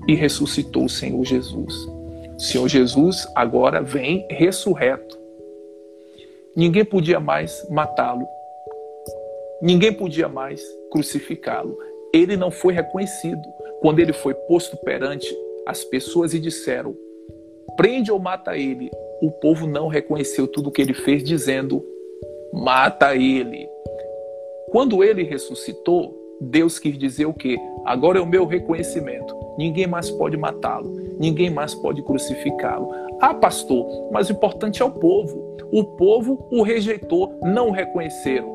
E ressuscitou o Senhor Jesus. O Senhor Jesus agora vem ressurreto. Ninguém podia mais matá-lo. Ninguém podia mais crucificá-lo. Ele não foi reconhecido. Quando ele foi posto perante as pessoas e disseram: prende ou mata ele, o povo não reconheceu tudo o que ele fez, dizendo: mata ele. Quando ele ressuscitou, Deus quis dizer o quê? Agora é o meu reconhecimento. Ninguém mais pode matá-lo, ninguém mais pode crucificá-lo. Ah, pastor, mas o importante é o povo. O povo o rejeitou, não o reconheceram.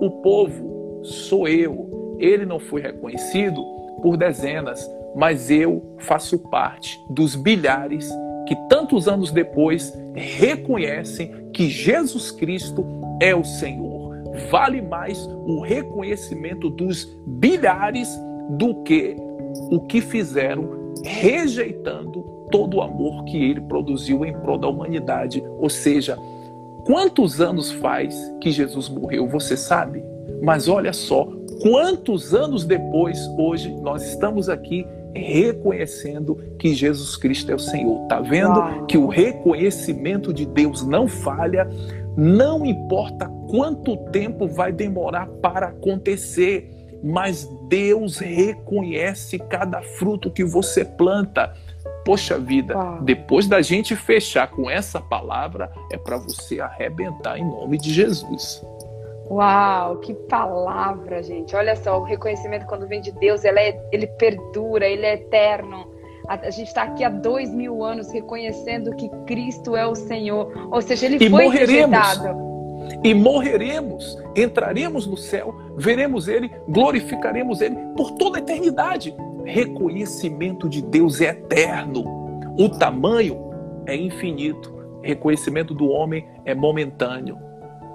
O povo sou eu. Ele não foi reconhecido por dezenas, mas eu faço parte dos bilhares que tantos anos depois reconhecem que Jesus Cristo é o Senhor. Vale mais o reconhecimento dos bilhares do que o que fizeram rejeitando todo o amor que ele produziu em prol da humanidade. Ou seja, quantos anos faz que Jesus morreu? Você sabe? Mas olha só, quantos anos depois, hoje, nós estamos aqui reconhecendo que Jesus Cristo é o Senhor. Tá vendo Uau. que o reconhecimento de Deus não falha, não importa quanto tempo vai demorar para acontecer, mas Deus reconhece cada fruto que você planta. Poxa vida, Uau. depois da gente fechar com essa palavra, é para você arrebentar em nome de Jesus.
Uau, que palavra, gente. Olha só, o reconhecimento quando vem de Deus, é, ele perdura, ele é eterno. A, a gente está aqui há dois mil anos reconhecendo que Cristo é o Senhor. Ou seja, ele
e
foi
morreremos, rejeitado. E morreremos, entraremos no céu, veremos Ele, glorificaremos Ele por toda a eternidade. Reconhecimento de Deus é eterno. O tamanho é infinito. Reconhecimento do homem é momentâneo.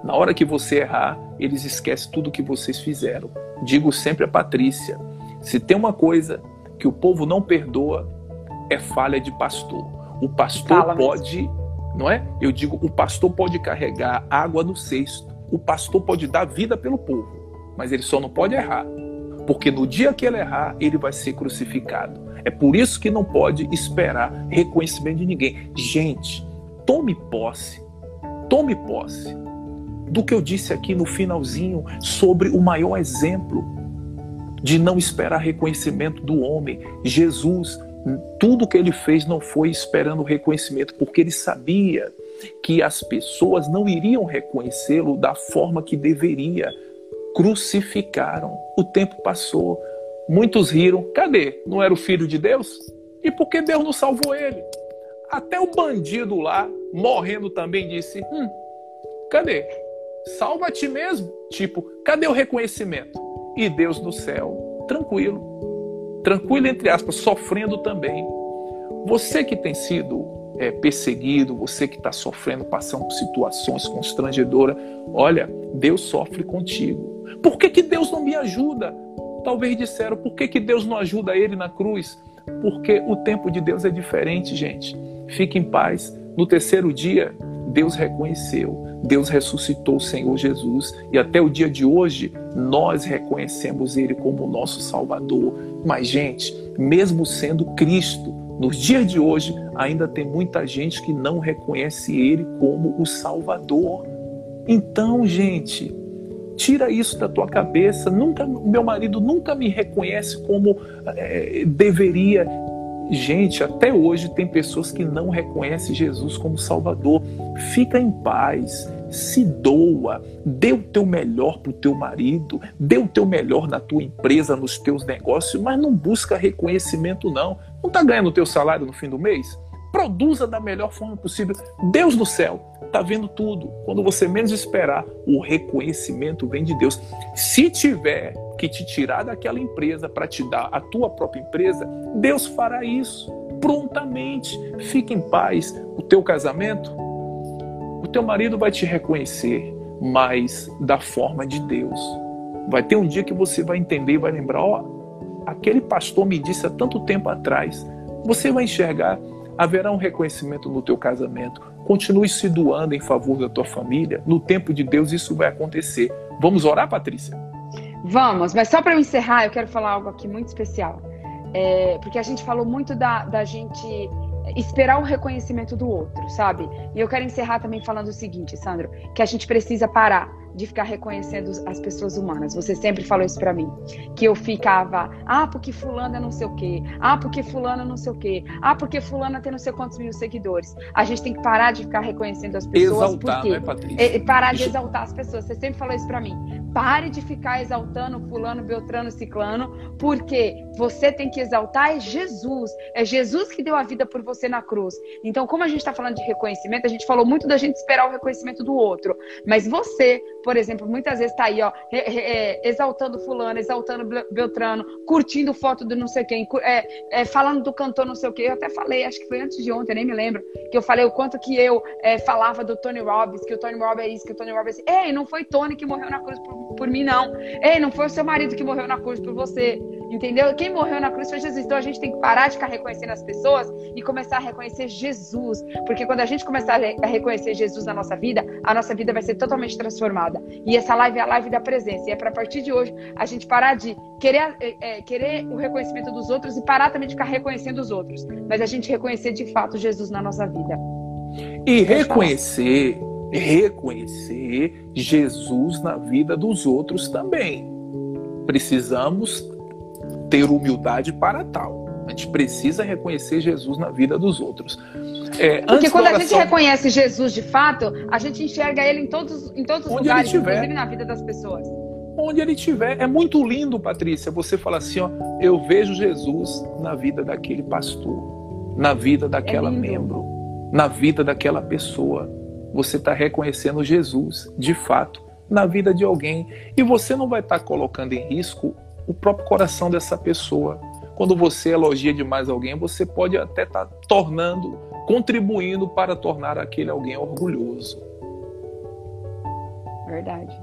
Na hora que você errar, eles esquecem tudo que vocês fizeram. Digo sempre a Patrícia: se tem uma coisa que o povo não perdoa, é falha de pastor. O pastor Fala pode, mesmo. não é? Eu digo, o pastor pode carregar água no cesto, o pastor pode dar vida pelo povo, mas ele só não pode errar. Porque no dia que ele errar, ele vai ser crucificado. É por isso que não pode esperar reconhecimento de ninguém. Gente, tome posse. Tome posse do que eu disse aqui no finalzinho sobre o maior exemplo de não esperar reconhecimento do homem. Jesus, tudo que ele fez não foi esperando reconhecimento, porque ele sabia que as pessoas não iriam reconhecê-lo da forma que deveria. Crucificaram. O tempo passou. Muitos riram. Cadê? Não era o filho de Deus? E por que Deus não salvou ele? Até o bandido lá, morrendo também, disse: Hum, cadê? Salva a ti mesmo. Tipo, cadê o reconhecimento? E Deus no céu, tranquilo, tranquilo entre aspas, sofrendo também. Você que tem sido é, perseguido, você que está sofrendo, passando por situações constrangedoras, olha, Deus sofre contigo. Por que, que Deus não me ajuda? Talvez disseram, por que, que Deus não ajuda ele na cruz? Porque o tempo de Deus é diferente, gente. Fique em paz. No terceiro dia, Deus reconheceu, Deus ressuscitou o Senhor Jesus e até o dia de hoje nós reconhecemos Ele como nosso Salvador. Mas, gente, mesmo sendo Cristo, nos dias de hoje ainda tem muita gente que não reconhece Ele como o Salvador. Então, gente, tira isso da tua cabeça. Nunca, meu marido nunca me reconhece como é, deveria. Gente, até hoje tem pessoas que não reconhecem Jesus como Salvador. Fica em paz, se doa, dê o teu melhor para o teu marido, dê o teu melhor na tua empresa, nos teus negócios, mas não busca reconhecimento não. Não está ganhando o teu salário no fim do mês? Produza da melhor forma possível. Deus do céu está vendo tudo. Quando você menos esperar, o reconhecimento vem de Deus. Se tiver que te tirar daquela empresa para te dar a tua própria empresa, Deus fará isso prontamente. Fique em paz. O teu casamento, o teu marido vai te reconhecer, mas da forma de Deus. Vai ter um dia que você vai entender e vai lembrar, ó, oh, aquele pastor me disse há tanto tempo atrás. Você vai enxergar, haverá um reconhecimento no teu casamento. Continue se doando em favor da tua família. No tempo de Deus isso vai acontecer. Vamos orar, Patrícia?
Vamos, mas só para eu encerrar, eu quero falar algo aqui muito especial. É, porque a gente falou muito da, da gente esperar o reconhecimento do outro, sabe? E eu quero encerrar também falando o seguinte, Sandro, que a gente precisa parar de ficar reconhecendo as pessoas humanas. Você sempre falou isso para mim, que eu ficava, ah, porque fulana não sei o quê, ah, porque fulana não sei o quê, ah, porque fulana tem não sei quantos mil seguidores. A gente tem que parar de ficar reconhecendo as pessoas,
exaltar,
porque
né, Patrícia?
parar de exaltar as pessoas. Você sempre falou isso para mim. Pare de ficar exaltando fulano, beltrano, ciclano, porque você tem que exaltar é Jesus. É Jesus que deu a vida por você na cruz. Então, como a gente está falando de reconhecimento, a gente falou muito da gente esperar o reconhecimento do outro. Mas você, por exemplo, muitas vezes está aí, ó, é, exaltando fulano, exaltando beltrano, curtindo foto do não sei quem, é, é, falando do cantor não sei o quê. Eu até falei, acho que foi antes de ontem, nem me lembro, que eu falei o quanto que eu é, falava do Tony Robbins, que o Tony Robbins é isso, que o Tony Robbins é isso. Ei, não foi Tony que morreu na cruz por por mim, não. Ei, não foi o seu marido que morreu na cruz por você. Entendeu? Quem morreu na cruz foi Jesus. Então a gente tem que parar de ficar reconhecendo as pessoas e começar a reconhecer Jesus. Porque quando a gente começar a reconhecer Jesus na nossa vida, a nossa vida vai ser totalmente transformada. E essa live é a live da presença. E é para partir de hoje a gente parar de querer, é, é, querer o reconhecimento dos outros e parar também de ficar reconhecendo os outros. Mas a gente reconhecer de fato Jesus na nossa vida.
E reconhecer reconhecer Jesus na vida dos outros também. Precisamos ter humildade para tal. A gente precisa reconhecer Jesus na vida dos outros.
É, Porque quando oração, a gente reconhece Jesus de fato, a gente enxerga ele em todos, em todos os lugares, inclusive na vida das pessoas.
Onde ele estiver. É muito lindo, Patrícia, você fala assim: ó, eu vejo Jesus na vida daquele pastor, na vida daquela é membro, na vida daquela pessoa você está reconhecendo Jesus, de fato, na vida de alguém. E você não vai estar tá colocando em risco o próprio coração dessa pessoa. Quando você elogia demais alguém, você pode até estar tá tornando, contribuindo para tornar aquele alguém orgulhoso.
Verdade.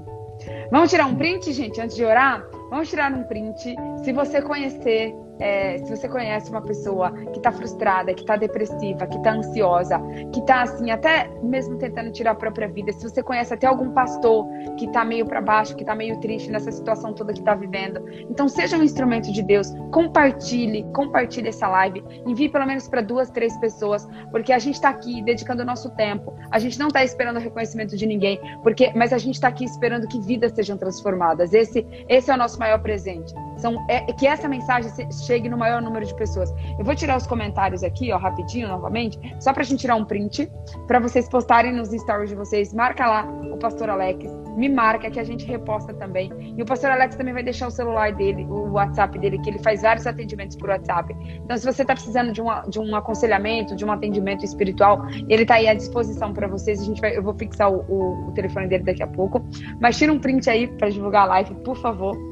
Vamos tirar um print, gente, antes de orar? Vamos tirar um print. Se você conhecer é, se você conhece uma pessoa que está frustrada, que está depressiva, que está ansiosa, que está assim, até mesmo tentando tirar a própria vida, se você conhece até algum pastor que está meio para baixo, que está meio triste nessa situação toda que está vivendo, então seja um instrumento de Deus, compartilhe, compartilhe essa live, envie pelo menos para duas, três pessoas, porque a gente está aqui dedicando o nosso tempo, a gente não está esperando o reconhecimento de ninguém, porque, mas a gente está aqui esperando que vidas sejam transformadas. Esse, esse é o nosso maior presente. São, é, que essa mensagem chegue no maior número de pessoas. Eu vou tirar os comentários aqui, ó, rapidinho, novamente, só pra gente tirar um print, para vocês postarem nos stories de vocês. Marca lá o pastor Alex, me marca que a gente reposta também. E o pastor Alex também vai deixar o celular dele, o WhatsApp dele, que ele faz vários atendimentos por WhatsApp. Então, se você tá precisando de, de um aconselhamento, de um atendimento espiritual, ele tá aí à disposição para vocês. A gente vai, eu vou fixar o, o, o telefone dele daqui a pouco. Mas tira um print aí para divulgar a live, por favor.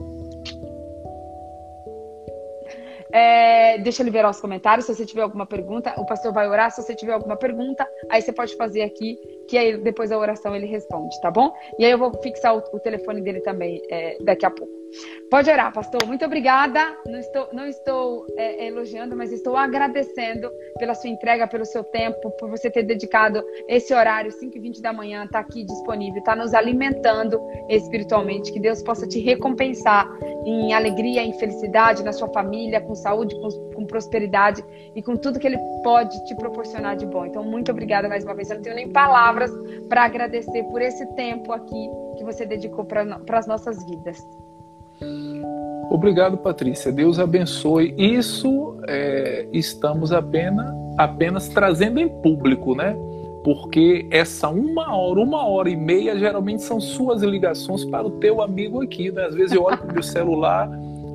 É, deixa eu liberar os comentários. Se você tiver alguma pergunta, o pastor vai orar. Se você tiver alguma pergunta, aí você pode fazer aqui, que aí depois da oração ele responde, tá bom? E aí eu vou fixar o, o telefone dele também é, daqui a pouco. Pode orar, pastor. Muito obrigada. Não estou, não estou é, elogiando, mas estou agradecendo pela sua entrega, pelo seu tempo, por você ter dedicado esse horário, 5 e 20 da manhã, está aqui disponível, está nos alimentando espiritualmente. Que Deus possa te recompensar em alegria, em felicidade, na sua família, com saúde, com, com prosperidade e com tudo que Ele pode te proporcionar de bom. Então, muito obrigada mais uma vez. Eu não tenho nem palavras para agradecer por esse tempo aqui que você dedicou para as nossas vidas.
Obrigado, Patrícia. Deus abençoe. Isso é, estamos apenas, apenas trazendo em público, né? Porque essa uma hora, uma hora e meia, geralmente são suas ligações para o teu amigo aqui, né? Às vezes eu olho para o meu celular,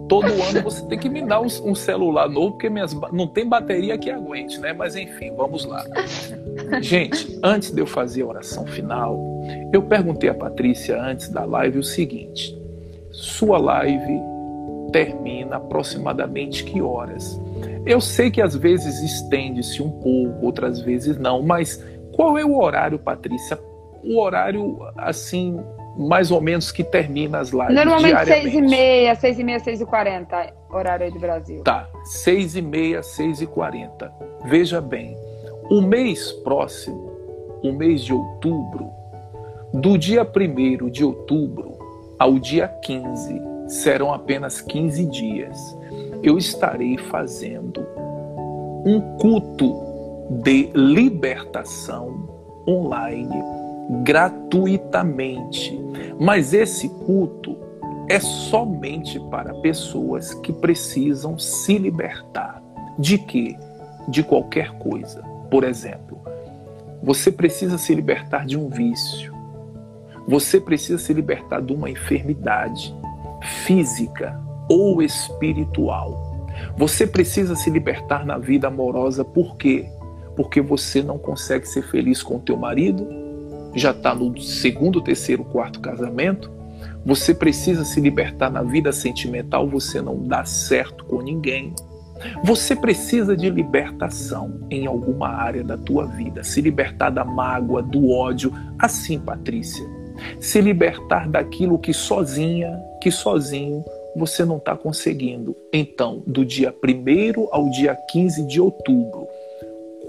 todo ano você tem que me dar um, celular novo, porque minhas, não tem bateria que aguente, né? Mas enfim, vamos lá. Gente, antes de eu fazer a oração final, eu perguntei a Patrícia antes da live o seguinte: sua live termina aproximadamente que horas? Eu sei que às vezes estende-se um pouco, outras vezes não, mas qual é o horário, Patrícia? O horário, assim, mais ou menos que termina as lives
Normalmente seis e meia, seis e meia, seis e quarenta, horário aí do Brasil.
Tá, seis e meia, seis e quarenta. Veja bem, o mês próximo, o mês de outubro, do dia primeiro de outubro ao dia 15, serão apenas 15 dias, eu estarei fazendo um culto de libertação online gratuitamente. Mas esse culto é somente para pessoas que precisam se libertar. De quê? De qualquer coisa. Por exemplo, você precisa se libertar de um vício. Você precisa se libertar de uma enfermidade física ou espiritual. Você precisa se libertar na vida amorosa, por quê? Porque você não consegue ser feliz com o teu marido, já está no segundo, terceiro, quarto casamento. Você precisa se libertar na vida sentimental, você não dá certo com ninguém. Você precisa de libertação em alguma área da tua vida, se libertar da mágoa, do ódio, assim, Patrícia. Se libertar daquilo que sozinha, que sozinho você não está conseguindo. Então, do dia 1 ao dia 15 de outubro,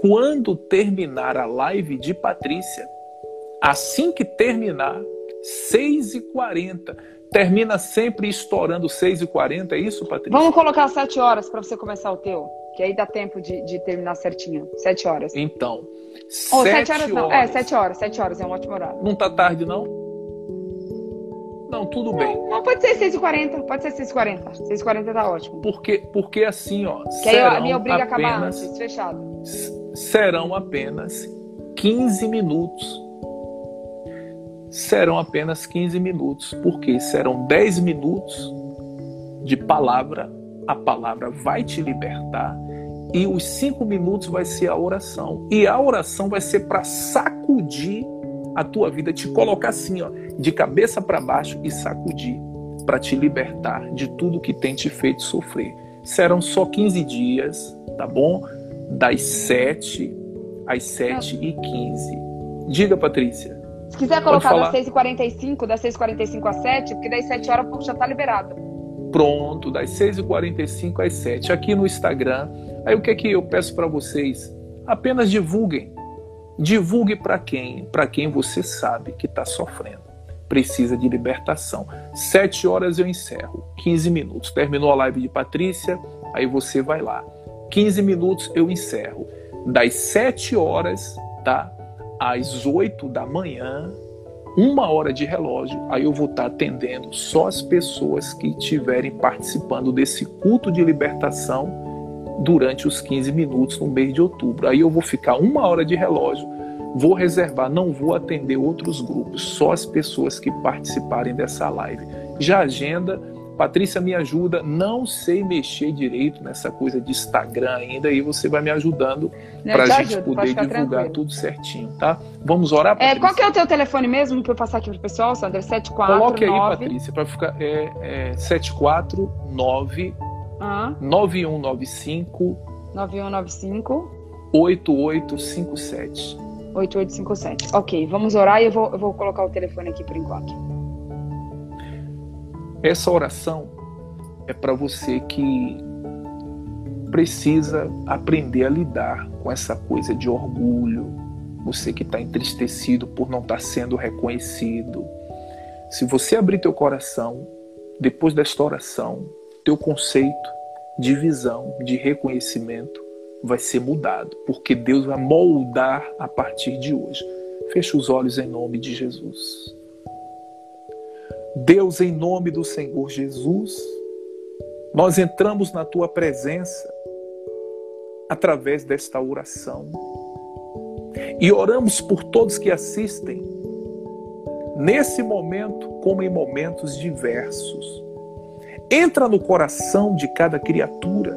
quando terminar a live de Patrícia, assim que terminar, 6h40, termina sempre estourando 6h40, é isso, Patrícia?
Vamos colocar 7 horas para você começar o teu, que aí dá tempo de, de terminar certinho. 7 horas.
Então.
Ou 7 horas, horas não. É, 7 horas, 7 horas, é um ótimo horário.
Não tá tarde, não? Não, tudo
não,
bem.
Não, pode ser 6h40, pode ser 6h40. 6h40 tá ótimo.
Porque, porque assim, ó.
Que aí a minha obriga apenas, acabar antes, fechado.
Serão apenas 15 minutos. Serão apenas 15 minutos, porque serão 10 minutos de palavra, a palavra vai te libertar, e os 5 minutos vai ser a oração. E a oração vai ser para sacudir a tua vida, te colocar assim, ó, de cabeça para baixo e sacudir, para te libertar de tudo que tem te feito sofrer. Serão só 15 dias, tá bom? Das 7 às 7 e 15. Diga, Patrícia.
Se quiser colocar das 6h45, das 6h45 às 7, porque das 7 horas já tá liberado.
Pronto, das 6h45 às 7, aqui no Instagram. Aí o que é que eu peço para vocês? Apenas divulguem Divulgue para quem? Para quem você sabe que está sofrendo. Precisa de libertação. Sete horas eu encerro. 15 minutos. Terminou a live de Patrícia, aí você vai lá. 15 minutos eu encerro. Das 7 horas, tá? Às 8 da manhã, uma hora de relógio, aí eu vou estar tá atendendo só as pessoas que estiverem participando desse culto de libertação durante os 15 minutos no mês de outubro. Aí eu vou ficar uma hora de relógio, vou reservar, não vou atender outros grupos, só as pessoas que participarem dessa live. Já agenda, Patrícia me ajuda, não sei mexer direito nessa coisa de Instagram ainda, e você vai me ajudando para a gente ajudo, poder divulgar tranquilo. tudo certinho, tá? Vamos orar,
Patrícia? É, qual que é o teu telefone mesmo para eu passar aqui para o pessoal, Sandra? 749...
Coloque aí, Patrícia, para ficar... É, é 749
ah.
9195
9195
8857.
8857. Ok, vamos orar e eu vou, eu vou colocar o telefone aqui por enquanto.
Essa oração é para você que precisa aprender a lidar com essa coisa de orgulho, você que está entristecido por não estar tá sendo reconhecido. Se você abrir teu coração, depois desta oração, teu conceito de visão, de reconhecimento vai ser mudado, porque Deus vai moldar a partir de hoje. Feche os olhos em nome de Jesus. Deus, em nome do Senhor Jesus, nós entramos na tua presença através desta oração e oramos por todos que assistem nesse momento, como em momentos diversos entra no coração de cada criatura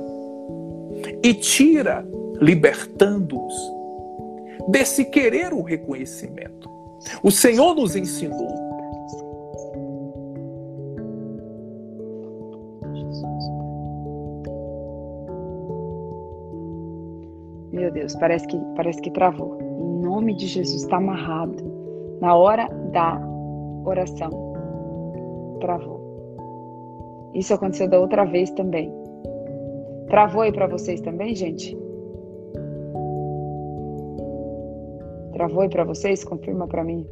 e tira, libertando-os desse querer o reconhecimento. O Senhor nos ensinou.
Meu Deus, parece que parece que travou. Em nome de Jesus está amarrado. Na hora da oração, travou. Isso aconteceu da outra vez também. Travou aí para vocês também, gente? Travou aí para vocês? Confirma para mim.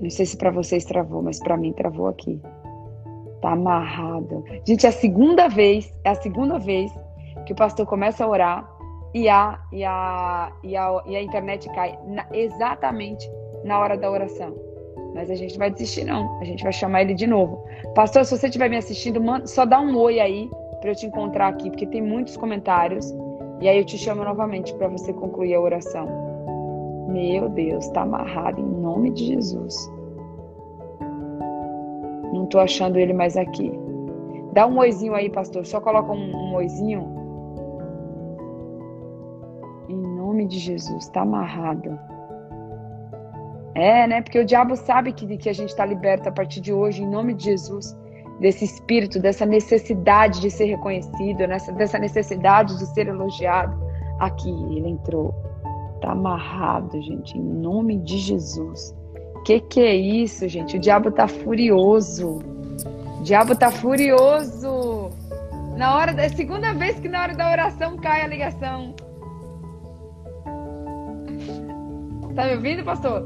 Não sei se para vocês travou, mas para mim travou aqui. Tá amarrado. Gente, é a segunda vez, é a segunda vez que o pastor começa a orar e a, e a, e a, e a internet cai na, exatamente na hora da oração. Mas a gente vai desistir, não. A gente vai chamar ele de novo. Pastor, se você estiver me assistindo, manda, só dá um oi aí para eu te encontrar aqui, porque tem muitos comentários. E aí eu te chamo novamente para você concluir a oração. Meu Deus, tá amarrado em nome de Jesus. Não tô achando ele mais aqui. Dá um oizinho aí, pastor. Só coloca um, um oizinho. Nome de Jesus, tá amarrado. É, né? Porque o diabo sabe que, que a gente está liberto a partir de hoje, em nome de Jesus, desse espírito, dessa necessidade de ser reconhecido, nessa, dessa necessidade de ser elogiado. Aqui ele entrou. Tá amarrado, gente, em nome de Jesus. Que que é isso, gente? O diabo tá furioso. O diabo tá furioso. Na hora da é segunda vez que na hora da oração cai a ligação. Tá me ouvindo, pastor?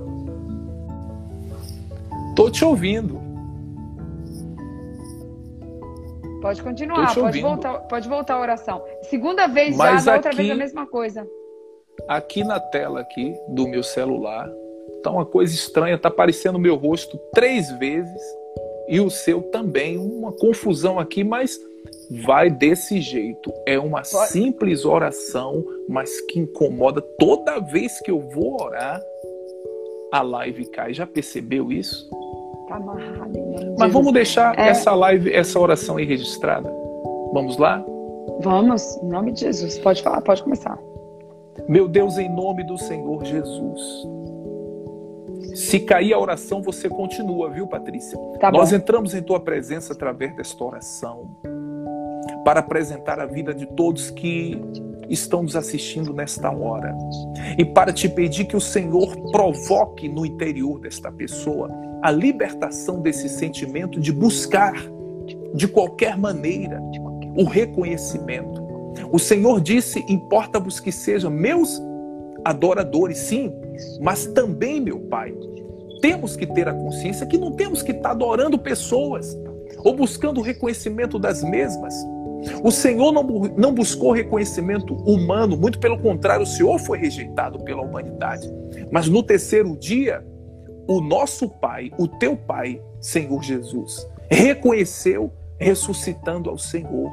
Tô te ouvindo.
Pode continuar, pode voltar, pode voltar a oração. Segunda vez Mas já, outra vez a mesma coisa.
Aqui na tela aqui do meu celular, tá uma coisa estranha, tá aparecendo o meu rosto três vezes e o seu também, uma confusão aqui, mas vai desse jeito. É uma simples oração, mas que incomoda toda vez que eu vou orar, a live cai. Já percebeu isso?
Tá amarrado em
Mas vamos deixar é... essa live, essa oração aí registrada. Vamos lá?
Vamos, em nome de Jesus. Pode falar, pode começar.
Meu Deus, em nome do Senhor Jesus. Se cair a oração, você continua, viu, Patrícia? Tá Nós entramos em tua presença através desta oração para apresentar a vida de todos que estão nos assistindo nesta hora e para te pedir que o Senhor provoque no interior desta pessoa a libertação desse sentimento de buscar, de qualquer maneira, o reconhecimento. O Senhor disse: importa-vos que sejam meus adoradores, sim, mas também, meu Pai, temos que ter a consciência que não temos que estar adorando pessoas ou buscando o reconhecimento das mesmas. O Senhor não, não buscou reconhecimento humano, muito pelo contrário, o Senhor foi rejeitado pela humanidade. Mas no terceiro dia, o nosso Pai, o teu Pai, Senhor Jesus, reconheceu ressuscitando ao Senhor.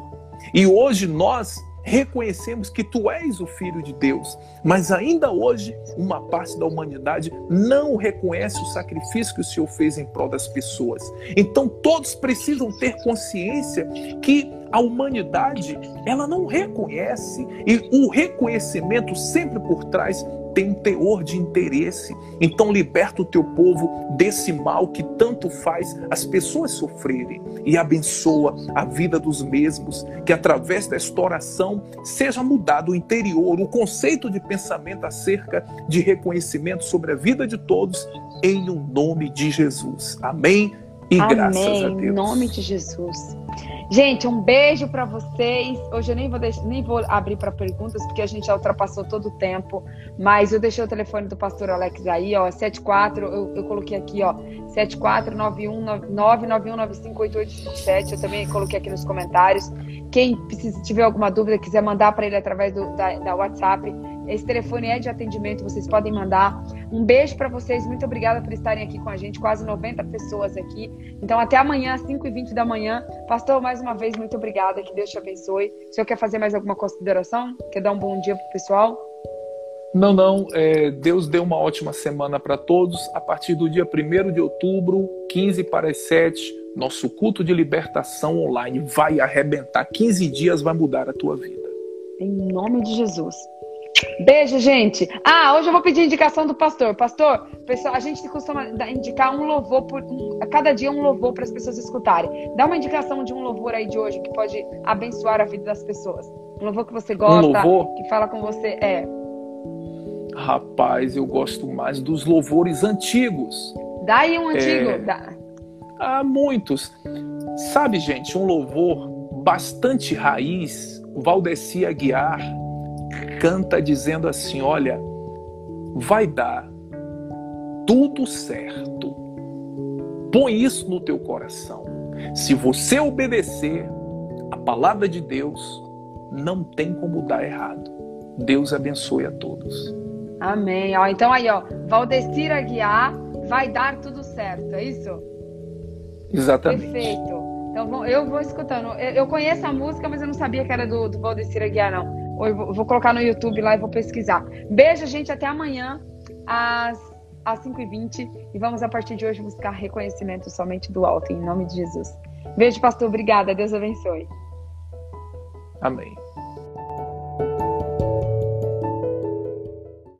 E hoje nós reconhecemos que tu és o Filho de Deus, mas ainda hoje uma parte da humanidade não reconhece o sacrifício que o Senhor fez em prol das pessoas. Então todos precisam ter consciência que a humanidade ela não reconhece e o reconhecimento sempre por trás tem um teor de interesse. Então liberta o teu povo desse mal que tanto faz as pessoas sofrerem e abençoa a vida dos mesmos, que através desta oração seja mudado o interior, o conceito de pensamento acerca de reconhecimento sobre a vida de todos em um nome de Jesus. Amém. E
Amém.
graças a Deus.
Em nome de Jesus. Gente, um beijo para vocês. Hoje eu nem vou, deixar, nem vou abrir para perguntas, porque a gente já ultrapassou todo o tempo. Mas eu deixei o telefone do pastor Alex aí, ó, 74, eu, eu coloquei aqui, ó, 7491991958857. Eu também coloquei aqui nos comentários. Quem tiver alguma dúvida, quiser mandar para ele através do, da, da WhatsApp, esse telefone é de atendimento, vocês podem mandar. Um beijo para vocês, muito obrigada por estarem aqui com a gente, quase 90 pessoas aqui. Então, até amanhã, às 5h20 da manhã. Pastor, mais uma vez, muito obrigada, que Deus te abençoe. O senhor quer fazer mais alguma consideração? Quer dar um bom dia pro pessoal?
Não, não. É, Deus deu uma ótima semana para todos. A partir do dia 1 de outubro, 15 para as 7, nosso culto de libertação online vai arrebentar. 15 dias vai mudar a tua vida.
Em nome de Jesus. Beijo, gente. Ah, hoje eu vou pedir indicação do pastor. Pastor, pessoal, a gente costuma indicar um louvor por um, a cada dia um louvor para as pessoas escutarem. Dá uma indicação de um louvor aí de hoje que pode abençoar a vida das pessoas. Um louvor que você gosta, um que fala com você, é.
Rapaz, eu gosto mais dos louvores antigos.
Dá aí um antigo. É... Dá.
Há muitos. Sabe, gente, um louvor bastante raiz, Valdeci Aguiar canta dizendo assim: Olha, vai dar tudo certo. Põe isso no teu coração. Se você obedecer a palavra de Deus, não tem como dar errado. Deus abençoe a todos.
Amém. Ó, então aí, ó, Valdecir Aguiar vai dar tudo certo, é isso?
Exatamente.
Perfeito. Então eu vou escutando. Eu conheço a música, mas eu não sabia que era do, do Valdecir Aguiar, não. Eu vou, vou colocar no YouTube lá e vou pesquisar. Beijo, gente. Até amanhã, às, às 5h20. E vamos, a partir de hoje, buscar reconhecimento somente do alto, em nome de Jesus. Beijo, pastor. Obrigada. Deus abençoe.
Amém.